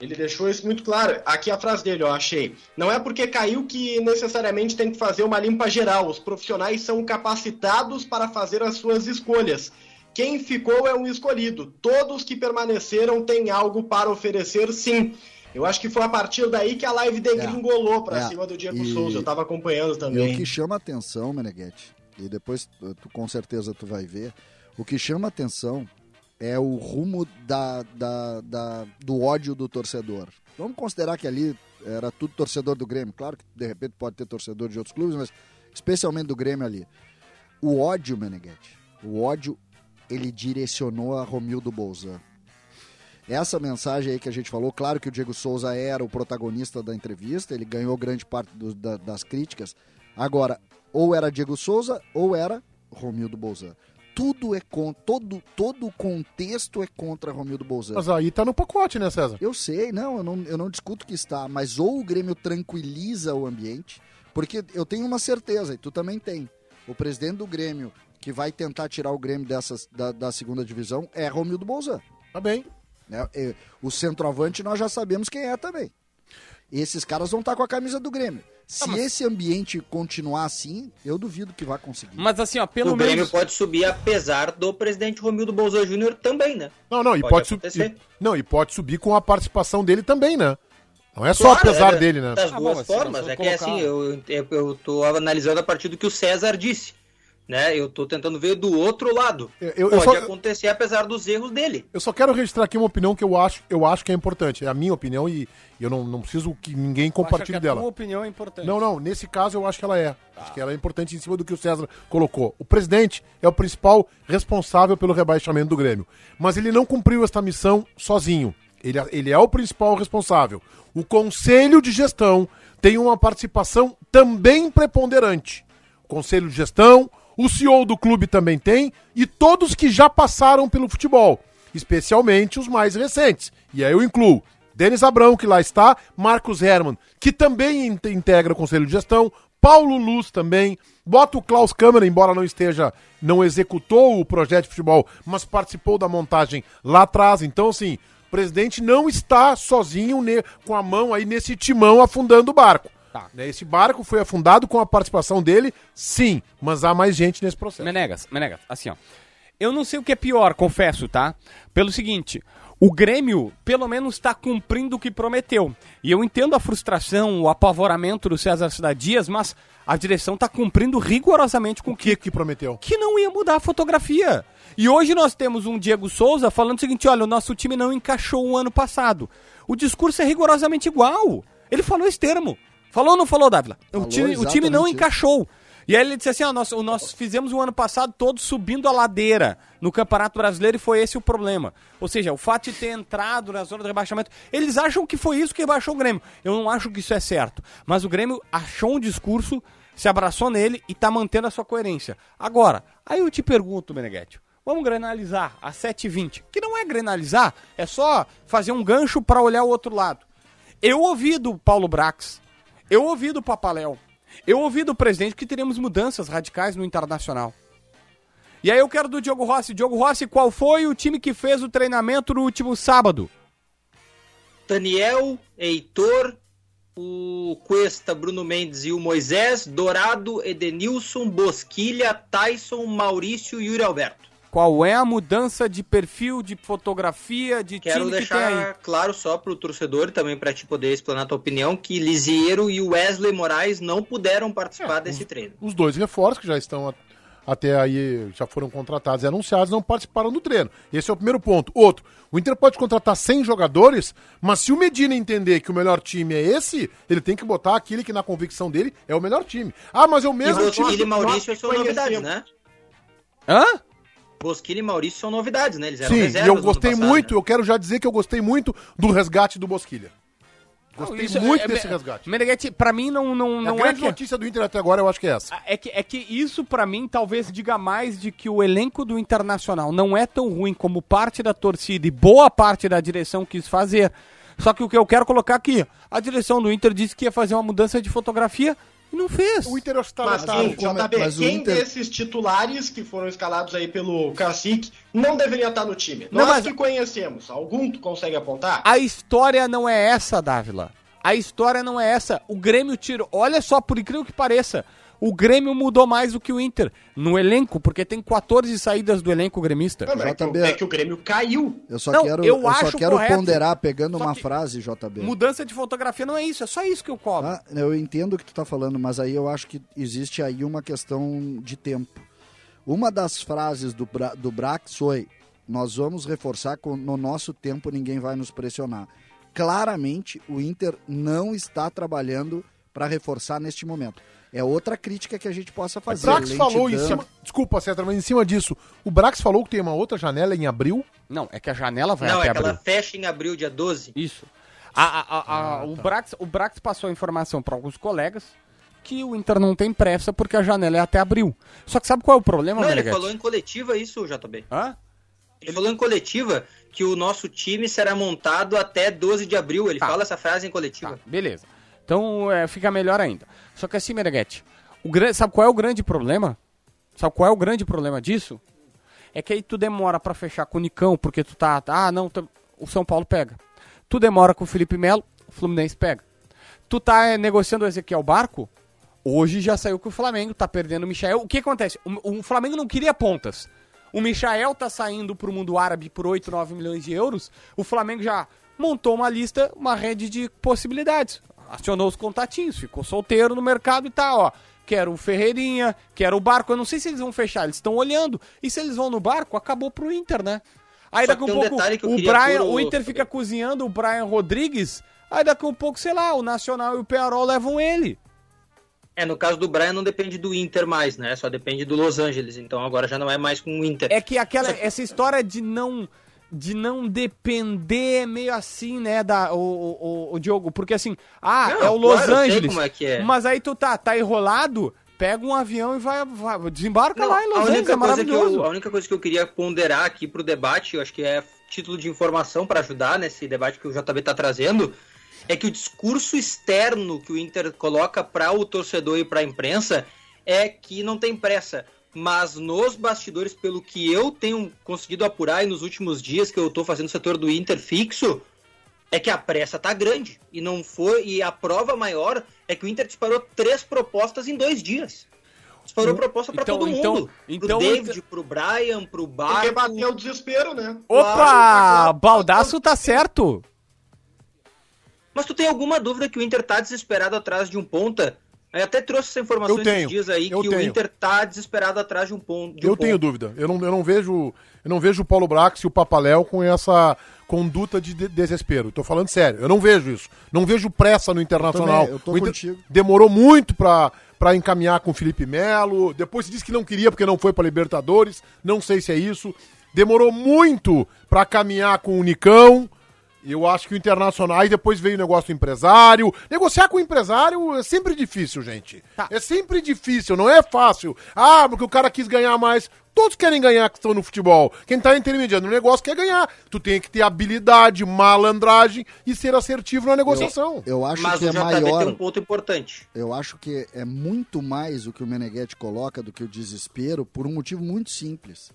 [SPEAKER 5] Ele deixou isso muito claro. Aqui a frase dele, eu achei. Não é porque caiu que necessariamente tem que fazer uma limpa geral. Os profissionais são capacitados para fazer as suas escolhas. Quem ficou é um escolhido. Todos que permaneceram têm algo para oferecer, sim. Eu acho que foi a partir daí que a live degringolou para
[SPEAKER 6] É.
[SPEAKER 5] cima do Diego
[SPEAKER 6] E-
[SPEAKER 5] Souza. Eu tava acompanhando
[SPEAKER 6] E
[SPEAKER 5] também.
[SPEAKER 6] o que chama atenção, Meneghetti, e depois tu, com certeza tu vai ver, o que chama atenção é o rumo da, da- da- do ódio do torcedor. Vamos considerar que ali era tudo torcedor do Grêmio. Claro que de repente pode ter torcedor de outros clubes, mas especialmente do Grêmio ali. O ódio, Meneghetti, o ódio, ele direcionou a Romildo Bolzan. Essa mensagem aí que a gente falou, claro que o Diego Souza era o protagonista da entrevista, ele ganhou grande parte do- da- das críticas. Agora, ou era Diego Souza ou era Romildo Bolzan. Tudo é contra, todo, todo o contexto é contra Romildo Bolzan.
[SPEAKER 2] Mas aí tá no pacote, né, César?
[SPEAKER 6] Eu sei, não eu, não, eu não discuto que está, mas ou o Grêmio tranquiliza o ambiente, porque eu tenho uma certeza, e tu também tem. O presidente do Grêmio, que vai tentar tirar o Grêmio dessas, da, da segunda divisão, é Romildo Bolzan.
[SPEAKER 2] Tá bem.
[SPEAKER 6] Né? E O centroavante nós já sabemos quem é também. Esses caras vão estar com a camisa do Grêmio. Se esse ambiente continuar assim, eu duvido que vá conseguir.
[SPEAKER 3] Mas assim, ó, pelo
[SPEAKER 4] o Grêmio
[SPEAKER 3] menos.
[SPEAKER 4] pode subir apesar do presidente Romildo Bolsonaro Júnior também, né?
[SPEAKER 2] Não, não, e
[SPEAKER 4] Pode
[SPEAKER 2] pode, subir. Não, e pode subir com a participação dele também, né? Não é só
[SPEAKER 4] Claro,
[SPEAKER 2] apesar
[SPEAKER 4] é,
[SPEAKER 2] dele, né?
[SPEAKER 4] Das
[SPEAKER 3] Ah,
[SPEAKER 4] duas
[SPEAKER 3] mas
[SPEAKER 4] formas. É que
[SPEAKER 3] colocar-
[SPEAKER 4] assim, eu, eu, eu tô analisando a partir do que o César disse. Né? Eu tô tentando ver do outro lado.
[SPEAKER 2] Eu- eu
[SPEAKER 4] Pode
[SPEAKER 2] só-
[SPEAKER 4] acontecer apesar dos erros dele.
[SPEAKER 2] Eu só quero registrar aqui uma opinião que eu acho, eu acho que é importante. É a minha opinião e eu não, não preciso que ninguém compartilhe
[SPEAKER 3] a
[SPEAKER 2] dela.
[SPEAKER 3] tua opinião é importante.
[SPEAKER 2] Não, não, nesse caso eu acho que ela é. Acho que ela é importante em cima do que o César colocou. O presidente é o principal responsável pelo rebaixamento do Grêmio. Mas ele não cumpriu esta missão sozinho. Ele, ele é o principal responsável. O conselho de gestão tem uma participação também preponderante. O conselho de gestão, o CEO do clube também tem, e todos que já passaram pelo futebol, especialmente os mais recentes. E aí eu incluo Denis Abrão, que lá está, Marcos Herman, que também in- integra o conselho de gestão, Paulo Luz também, bota o Klaus Câmara, embora não esteja, não executou o projeto de futebol, mas participou da montagem lá atrás. Então, assim, o presidente não está sozinho com a mão aí nesse timão afundando o barco.
[SPEAKER 3] Tá.
[SPEAKER 2] Né, Esse barco foi afundado com a participação dele, sim, mas há mais gente nesse processo.
[SPEAKER 3] Menegas, Menegas, assim, ó. Eu não sei o que é pior, confesso, tá? Pelo seguinte, o Grêmio, pelo menos, está cumprindo o que prometeu. E eu entendo a frustração, o apavoramento do César Cidade Dias, mas a direção está cumprindo rigorosamente com
[SPEAKER 2] O que que prometeu?
[SPEAKER 3] que não ia mudar a fotografia. E hoje nós temos um Diego Souza falando o seguinte: olha, o nosso time não encaixou o ano passado. O discurso é rigorosamente igual. Ele falou esse termo. Falou ou não falou, Dávila? O
[SPEAKER 6] Falou
[SPEAKER 3] time, o time não encaixou. E aí ele disse assim, ó, nós, o nós fizemos o ano passado todo subindo a ladeira no Campeonato Brasileiro e foi esse o problema. Ou seja, o fato de ter entrado na zona de rebaixamento, eles acham que foi isso que rebaixou o Grêmio. Eu não acho que isso é certo. Mas o Grêmio achou um discurso, se abraçou nele e tá mantendo a sua coerência. Agora, aí eu te pergunto, Meneghetti, vamos granalizar a 7h20, que não é granalizar, é só fazer um gancho para olhar o outro lado. Eu ouvi do Paulo Brax, eu ouvi do Papaléu, eu ouvi do presidente que teremos mudanças radicais no Internacional. E aí eu quero do Diogo Rossi. Diogo Rossi, qual foi o time que fez o treinamento no último sábado?
[SPEAKER 4] Daniel, Heitor, o Cuesta, Bruno Mendes e o Moisés, Dourado, Edenilson, Bosquilha, Tyson, Maurício e Yuri Alberto.
[SPEAKER 3] Qual é a mudança de perfil, de fotografia, de
[SPEAKER 4] Quero
[SPEAKER 3] time que tem aí?
[SPEAKER 4] deixar claro só pro torcedor e também pra te poder explanar tua opinião que Lisieiro e Wesley Moraes não puderam participar desse treino.
[SPEAKER 2] Os dois reforços que já estão a- até aí, já foram contratados e anunciados, não participaram do treino. Esse é o primeiro ponto. Outro, o Inter pode contratar 100 jogadores, mas se o Medina entender que o melhor time é esse, ele tem que botar aquele que na convicção dele é o melhor time. Ah, mas é o
[SPEAKER 4] E
[SPEAKER 2] mesmo time.
[SPEAKER 4] Bosquilha e Maurício são novidades, né?
[SPEAKER 3] Hã?
[SPEAKER 4] Bosquilha e Maurício são novidades, né? Eles eram
[SPEAKER 2] Sim, e
[SPEAKER 4] reservas
[SPEAKER 2] eu gostei
[SPEAKER 4] passado,
[SPEAKER 2] muito,
[SPEAKER 4] né?
[SPEAKER 2] eu quero já dizer que eu gostei muito do resgate do Bosquilha. Gostei
[SPEAKER 3] Não, isso
[SPEAKER 2] muito
[SPEAKER 3] é-
[SPEAKER 2] desse
[SPEAKER 3] é-
[SPEAKER 2] resgate.
[SPEAKER 3] Meneghetti, pra mim não, não,
[SPEAKER 2] a
[SPEAKER 3] não é
[SPEAKER 2] grande
[SPEAKER 3] que...
[SPEAKER 2] notícia do Inter até agora eu acho que é essa.
[SPEAKER 3] É que, é que isso, pra mim, talvez diga mais de que o elenco do Internacional não é tão ruim como parte da torcida e boa parte da direção quis fazer. Só que o que eu quero colocar aqui, a direção do Inter disse que ia fazer uma mudança de fotografia e não fez.
[SPEAKER 2] O Inter está
[SPEAKER 5] Mas
[SPEAKER 2] letado.
[SPEAKER 5] quem,
[SPEAKER 6] como
[SPEAKER 5] JB,
[SPEAKER 6] mas o
[SPEAKER 5] quem
[SPEAKER 6] Inter-
[SPEAKER 5] desses titulares que foram escalados aí pelo Cacique não deveria estar no time?
[SPEAKER 3] Não,
[SPEAKER 5] Nós
[SPEAKER 3] mas-
[SPEAKER 5] que conhecemos, algum tu consegue apontar?
[SPEAKER 3] A história não é essa, Dávila. A história não é essa. O Grêmio tirou. Olha só, por incrível que pareça, o Grêmio mudou mais do que o Inter no elenco, porque tem 14 saídas do elenco gremista.
[SPEAKER 5] Não, é, que, o-
[SPEAKER 6] JB.
[SPEAKER 5] é que o Grêmio caiu.
[SPEAKER 6] Eu só
[SPEAKER 3] Não,
[SPEAKER 6] quero,
[SPEAKER 3] eu
[SPEAKER 6] eu só quero
[SPEAKER 3] correto.
[SPEAKER 6] ponderar pegando
[SPEAKER 3] Só
[SPEAKER 6] uma
[SPEAKER 3] que-
[SPEAKER 6] frase, JB.
[SPEAKER 3] Mudança de fotografia não é isso, é só isso que eu cobro.
[SPEAKER 6] Ah, eu entendo o que tu tá falando, mas aí eu acho que existe aí uma questão de tempo. Uma das frases do, Bra do Brax foi: Nós vamos reforçar com, no nosso tempo, ninguém vai nos pressionar. Claramente, o Inter não está trabalhando para reforçar neste momento. É outra crítica que a gente possa
[SPEAKER 2] O
[SPEAKER 6] fazer.
[SPEAKER 2] Brax falou em
[SPEAKER 6] Lentidão.
[SPEAKER 2] cima. Desculpa, Cetra, mas em cima disso, o Brax falou que tem uma outra janela em abril.
[SPEAKER 3] Não, é que a janela vai
[SPEAKER 4] Não,
[SPEAKER 3] até
[SPEAKER 4] é que ela
[SPEAKER 3] abril.
[SPEAKER 4] fecha em abril, dia 12.
[SPEAKER 3] Isso. A- a- a-
[SPEAKER 2] Ah,
[SPEAKER 3] o,
[SPEAKER 2] tá.
[SPEAKER 3] Brax, o Brax passou a informação para alguns colegas que o Inter não tem pressa porque a janela é até abril. Só que sabe qual é o problema,
[SPEAKER 4] Não, ele falou em coletiva isso, JB.
[SPEAKER 3] Hã?
[SPEAKER 4] Ele falou em coletiva que o nosso time será montado até 12 de abril. Ele
[SPEAKER 3] Tá.
[SPEAKER 4] fala essa frase em coletiva.
[SPEAKER 3] Tá, beleza. Então é, fica melhor ainda. Só que assim, Meneghetti, o sabe qual é o grande problema? Sabe qual é o grande problema disso? É que aí tu demora pra fechar com o Nicão, porque tu tá. Ah, não, tá- o São Paulo pega. Tu demora com o Felipe Melo, o Fluminense pega. Tu tá é, negociando o Ezequiel Barco, hoje já saiu com o Flamengo, tá perdendo o Michael. O que acontece? O, o Flamengo não queria pontas. O Michael tá saindo pro mundo árabe por 8, 9 milhões de euros. O Flamengo já montou uma lista, uma rede de possibilidades. Acionou os contatinhos, ficou solteiro no mercado e tá, ó. Quero o Ferreirinha, quero o Barco. Eu não sei se eles vão fechar, eles estão olhando. E se eles vão no Barco, acabou pro Inter, né? Aí
[SPEAKER 4] Só
[SPEAKER 3] daqui
[SPEAKER 4] tem um
[SPEAKER 3] pouco o Brian, o Inter fica cozinhando o Brian Rodrigues. Aí daqui a pouco, sei lá, o Nacional e o Pearol levam ele.
[SPEAKER 4] É, no caso do Brian não depende do Inter mais, né? Só depende do Los Angeles. Então agora já não é mais com o Inter.
[SPEAKER 3] É que aquela essa história de não de não depender meio assim, né, da o, o, o- Diogo, porque assim, ah,
[SPEAKER 4] Não,
[SPEAKER 3] é o Los
[SPEAKER 4] claro,
[SPEAKER 3] Angeles.
[SPEAKER 4] como é que é.
[SPEAKER 3] Mas aí tu tá, tá enrolado, pega um avião e vai, vai desembarca
[SPEAKER 4] Não,
[SPEAKER 3] lá em Los Angeles, é maravilhoso.
[SPEAKER 4] eu, a única coisa que eu queria ponderar aqui pro debate, eu acho que é título de informação para ajudar nesse debate que o JB tá trazendo, é que o discurso externo que o Inter coloca para o torcedor e para a imprensa é que não tem pressa. Mas nos bastidores, pelo que eu tenho conseguido apurar e nos últimos dias que eu tô fazendo o setor do Inter fixo, é que a pressa tá grande. E não foi. E a prova maior é que o Inter disparou três propostas em dois dias. Disparou proposta pra
[SPEAKER 3] Então-
[SPEAKER 4] todo
[SPEAKER 3] então-
[SPEAKER 4] mundo.
[SPEAKER 3] então
[SPEAKER 4] pro
[SPEAKER 3] o
[SPEAKER 4] David, pro Brian, pro
[SPEAKER 5] Porque
[SPEAKER 4] Barco.
[SPEAKER 5] bateu o desespero, né?
[SPEAKER 3] Opa, Baldaço tá certo.
[SPEAKER 4] Mas tu tem alguma dúvida que o Inter tá desesperado atrás de um ponta? Eu até trouxe essa informação
[SPEAKER 2] Eu tenho,
[SPEAKER 4] esses dias aí
[SPEAKER 2] eu
[SPEAKER 4] que o
[SPEAKER 2] tenho.
[SPEAKER 4] Inter tá desesperado atrás de um ponto. de um
[SPEAKER 2] eu tenho
[SPEAKER 4] ponta.
[SPEAKER 2] dúvida. Eu não, eu não vejo eu não vejo o Paulo Brax e o Papaléu com essa conduta de, de- desespero. Tô falando sério. Eu não vejo isso. Não vejo pressa no Internacional.
[SPEAKER 6] Eu tô
[SPEAKER 2] o Inter
[SPEAKER 6] contigo.
[SPEAKER 2] demorou muito pra, pra encaminhar com o Felipe Melo. Depois disse que não queria porque não foi pra Libertadores. Não sei se é isso. Demorou muito pra caminhar com o Nicão. Eu acho que o Internacional. Aí depois veio o negócio do empresário. Negociar com o empresário é sempre difícil, gente.
[SPEAKER 3] Tá.
[SPEAKER 2] É sempre difícil, não é fácil. Ah, porque o cara quis ganhar mais. Todos querem ganhar que estão no futebol. Quem tá intermediando no negócio quer ganhar. Tu tem que ter habilidade, malandragem e ser assertivo na negociação.
[SPEAKER 6] Eu acho
[SPEAKER 4] Mas
[SPEAKER 6] que
[SPEAKER 4] o
[SPEAKER 6] é
[SPEAKER 4] JB
[SPEAKER 6] maior.
[SPEAKER 4] tem um ponto importante.
[SPEAKER 6] Eu acho que é muito mais o que o Meneghetti coloca do que o desespero, por um motivo muito simples.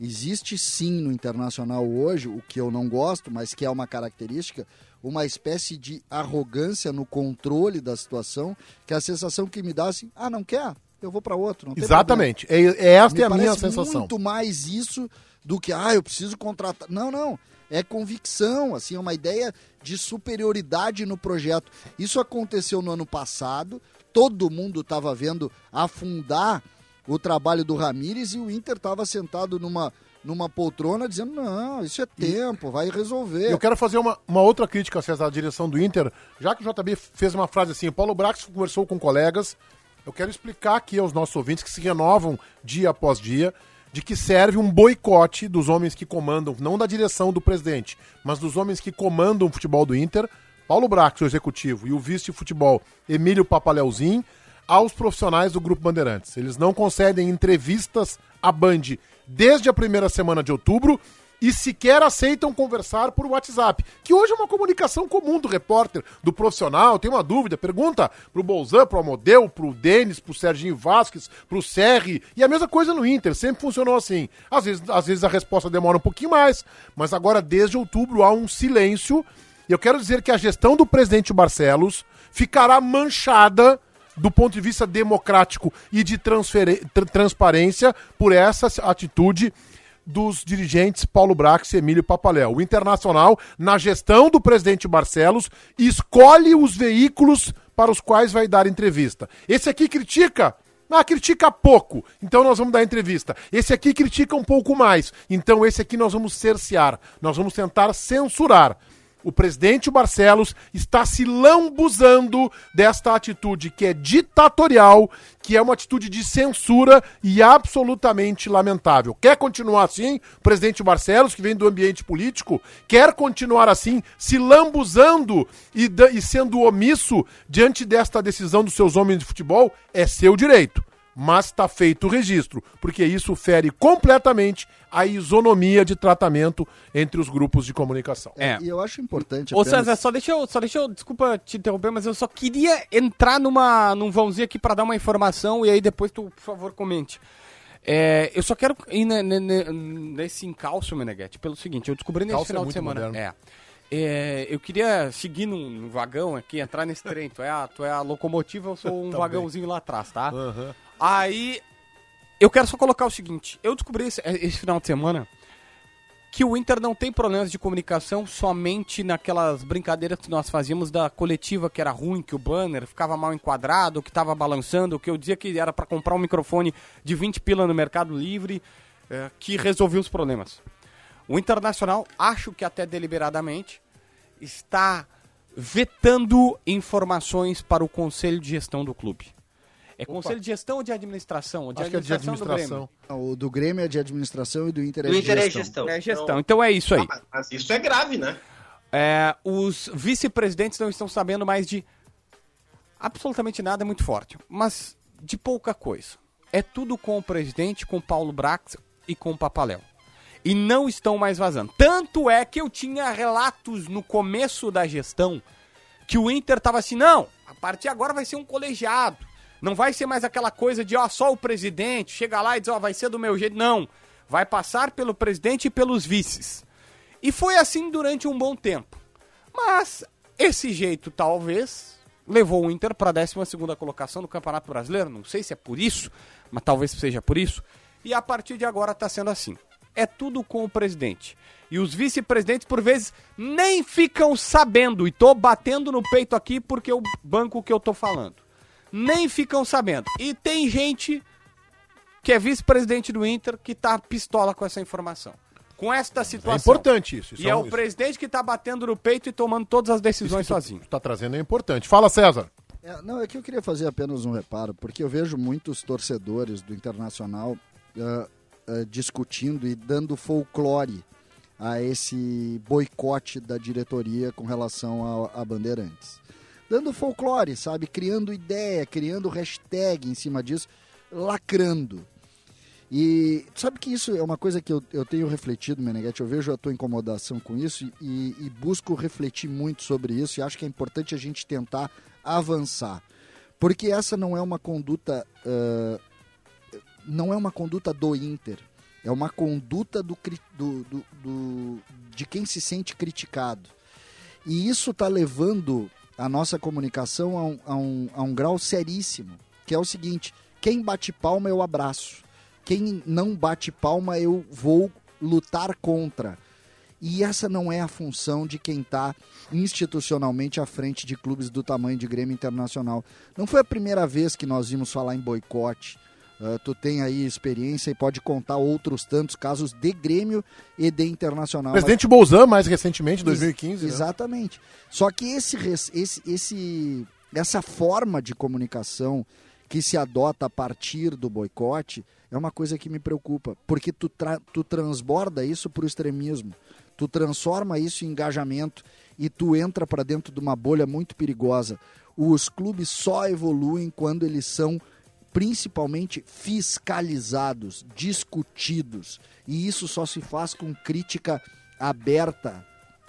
[SPEAKER 6] Existe sim no internacional hoje, o que eu não gosto, mas que é uma característica, uma espécie de arrogância no controle da situação, que é a sensação que me dá assim, ah, não quer? Eu vou para outro.
[SPEAKER 2] Exatamente. É, é esta
[SPEAKER 6] me
[SPEAKER 2] é a minha sensação.
[SPEAKER 6] muito mais isso do que, ah, eu preciso contratar. Não, não. É convicção, assim, é uma ideia de superioridade no projeto. Isso aconteceu no ano passado, todo mundo estava vendo afundar o trabalho do Ramires e o Inter estava sentado numa, numa poltrona dizendo, não, isso é tempo, vai resolver.
[SPEAKER 2] Eu quero fazer uma, uma outra crítica, César, à direção do Inter. Já que o JB fez uma frase assim, o Paulo Brax conversou com colegas, eu quero explicar aqui aos nossos ouvintes que se renovam dia após dia, de que serve um boicote dos homens que comandam, não da direção do presidente, mas dos homens que comandam o futebol do Inter, Paulo Brax, o executivo, e o vice de futebol, Emílio Papaleuzinho, aos profissionais do Grupo Bandeirantes. Eles não concedem entrevistas à Band desde a primeira semana de outubro e sequer aceitam conversar por WhatsApp, que hoje é uma comunicação comum do repórter, do profissional, tem uma dúvida, pergunta pro Bolzan, pro Amodeu, pro Denis, pro Serginho Vasquez, pro Serri, e a mesma coisa no Inter, sempre funcionou assim. Às vezes, às vezes a resposta demora um pouquinho mais, mas agora desde outubro há um silêncio, e eu quero dizer que a gestão do presidente Barcelos ficará manchada do ponto de vista democrático e de transparência por essa atitude dos dirigentes Paulo Brax e Emílio Papaléu. O Internacional, na gestão do presidente Barcelos, escolhe os veículos para os quais vai dar entrevista. Esse aqui critica. Ah, critica pouco, então nós vamos dar entrevista. Esse aqui critica um pouco mais, então esse aqui nós vamos cercear. Nós vamos tentar censurar. O presidente Barcelos está se lambuzando desta atitude que é ditatorial, que é uma atitude de censura e absolutamente lamentável. Quer continuar assim, presidente Barcelos, que vem do ambiente político, quer continuar assim, se lambuzando e, e sendo omisso diante desta decisão dos seus homens de futebol? É seu direito mas está feito o registro, porque isso fere completamente a isonomia de tratamento entre os grupos de comunicação.
[SPEAKER 3] É.
[SPEAKER 6] E eu acho importante
[SPEAKER 3] Ô
[SPEAKER 6] apenas-
[SPEAKER 3] César, só deixa eu, só deixa eu, desculpa te interromper, mas eu só queria entrar numa, num vãozinho aqui pra dar uma informação e aí depois tu, por favor, comente. É, eu só quero ir ne- ne- ne- nesse encalço, Meneghete, pelo seguinte, eu descobri nesse
[SPEAKER 2] é
[SPEAKER 3] final de
[SPEAKER 2] muito
[SPEAKER 3] semana.
[SPEAKER 2] moderno.
[SPEAKER 3] É. É, eu queria seguir num, num vagão aqui, entrar nesse trem. Tu é a, tu é a locomotiva, eu sou um
[SPEAKER 2] Tá
[SPEAKER 3] vagãozinho lá atrás, tá?
[SPEAKER 2] Aham.
[SPEAKER 3] Aí, eu quero só colocar o seguinte: eu descobri esse, esse final de semana que o Inter não tem problemas de comunicação somente naquelas brincadeiras que nós fazíamos da coletiva que era ruim, que o banner ficava mal enquadrado, que estava balançando, que eu dizia que era para comprar um microfone de 20 pila no Mercado Livre, eh, que resolvia os problemas. O Internacional, acho que até deliberadamente, está vetando informações para o conselho de gestão do clube. É conselho de gestão ou de administração? De
[SPEAKER 2] Acho que é de
[SPEAKER 3] do
[SPEAKER 2] administração.
[SPEAKER 3] Grêmio?
[SPEAKER 6] O do Grêmio é de administração e do Inter é
[SPEAKER 4] Do
[SPEAKER 6] de
[SPEAKER 4] Inter é
[SPEAKER 6] gestão.
[SPEAKER 4] gestão.
[SPEAKER 3] É gestão. Então é isso aí.
[SPEAKER 5] Ah, isso é grave, né?
[SPEAKER 3] É, os vice-presidentes não estão sabendo mais de absolutamente nada, é muito forte, mas de pouca coisa. É tudo com o presidente, com o Paulo Brax e com o Papaléu. E não estão mais vazando. Tanto é que eu tinha relatos no começo da gestão que o Inter tava assim, não, a partir de agora vai ser um colegiado. Não vai ser mais aquela coisa de, ó, só o presidente chega lá e diz, ó, vai ser do meu jeito. Não, vai passar pelo presidente e pelos vices. E foi assim durante um bom tempo. Mas esse jeito talvez levou o Inter para a 12 colocação no Campeonato Brasileiro. Não sei se é por isso, mas talvez seja por isso. E a partir de agora está sendo assim. É tudo com o presidente. E os vice-presidentes, por vezes, nem ficam sabendo. E tô batendo no peito aqui porque eu banco o que eu tô falando. Nem ficam sabendo. E tem gente que é vice-presidente do Inter que tá pistola com essa informação. Com esta
[SPEAKER 2] É
[SPEAKER 3] situação.
[SPEAKER 2] importante isso. isso
[SPEAKER 3] E é
[SPEAKER 2] um-
[SPEAKER 3] o presidente que tá batendo no peito e tomando todas as decisões
[SPEAKER 2] isso
[SPEAKER 3] sozinho.
[SPEAKER 2] tu tá trazendo é importante. Fala, César.
[SPEAKER 6] É, não, é que eu queria fazer apenas um reparo, porque eu vejo muitos torcedores do Internacional ah, ah, discutindo e dando folclore a esse boicote da diretoria com relação a, a Bandeirantes. Dando folclore, sabe? Criando ideia, criando hashtag em cima disso, lacrando. E sabe que isso é uma coisa que eu, eu tenho refletido, Meneghete, eu vejo a tua incomodação com isso e, e busco refletir muito sobre isso e acho que é importante a gente tentar avançar. Porque essa não é uma conduta. ah, não é uma conduta do Inter. É uma conduta do, do- do- do- de quem se sente criticado. E isso está levando a nossa comunicação a um, a um- a um grau seríssimo, que é o seguinte: quem bate palma eu abraço, quem não bate palma eu vou lutar contra. E essa não é a função de quem está institucionalmente à frente de clubes do tamanho de Grêmio Internacional. Não foi a primeira vez que nós vimos falar em boicote. Ah, tu tem aí experiência e pode contar outros tantos casos de Grêmio e de Internacional. Mas-
[SPEAKER 2] Presidente Bolzan, mais recentemente, 2015. né?
[SPEAKER 6] Exatamente. Só que esse, esse, esse, essa forma de comunicação que se adota a partir do boicote é uma coisa que me preocupa, porque tu, tra- tu transborda isso para o extremismo, tu transforma isso em engajamento e tu entra para dentro de uma bolha muito perigosa. Os clubes só evoluem quando eles são principalmente fiscalizados, discutidos. E isso só se faz com crítica aberta,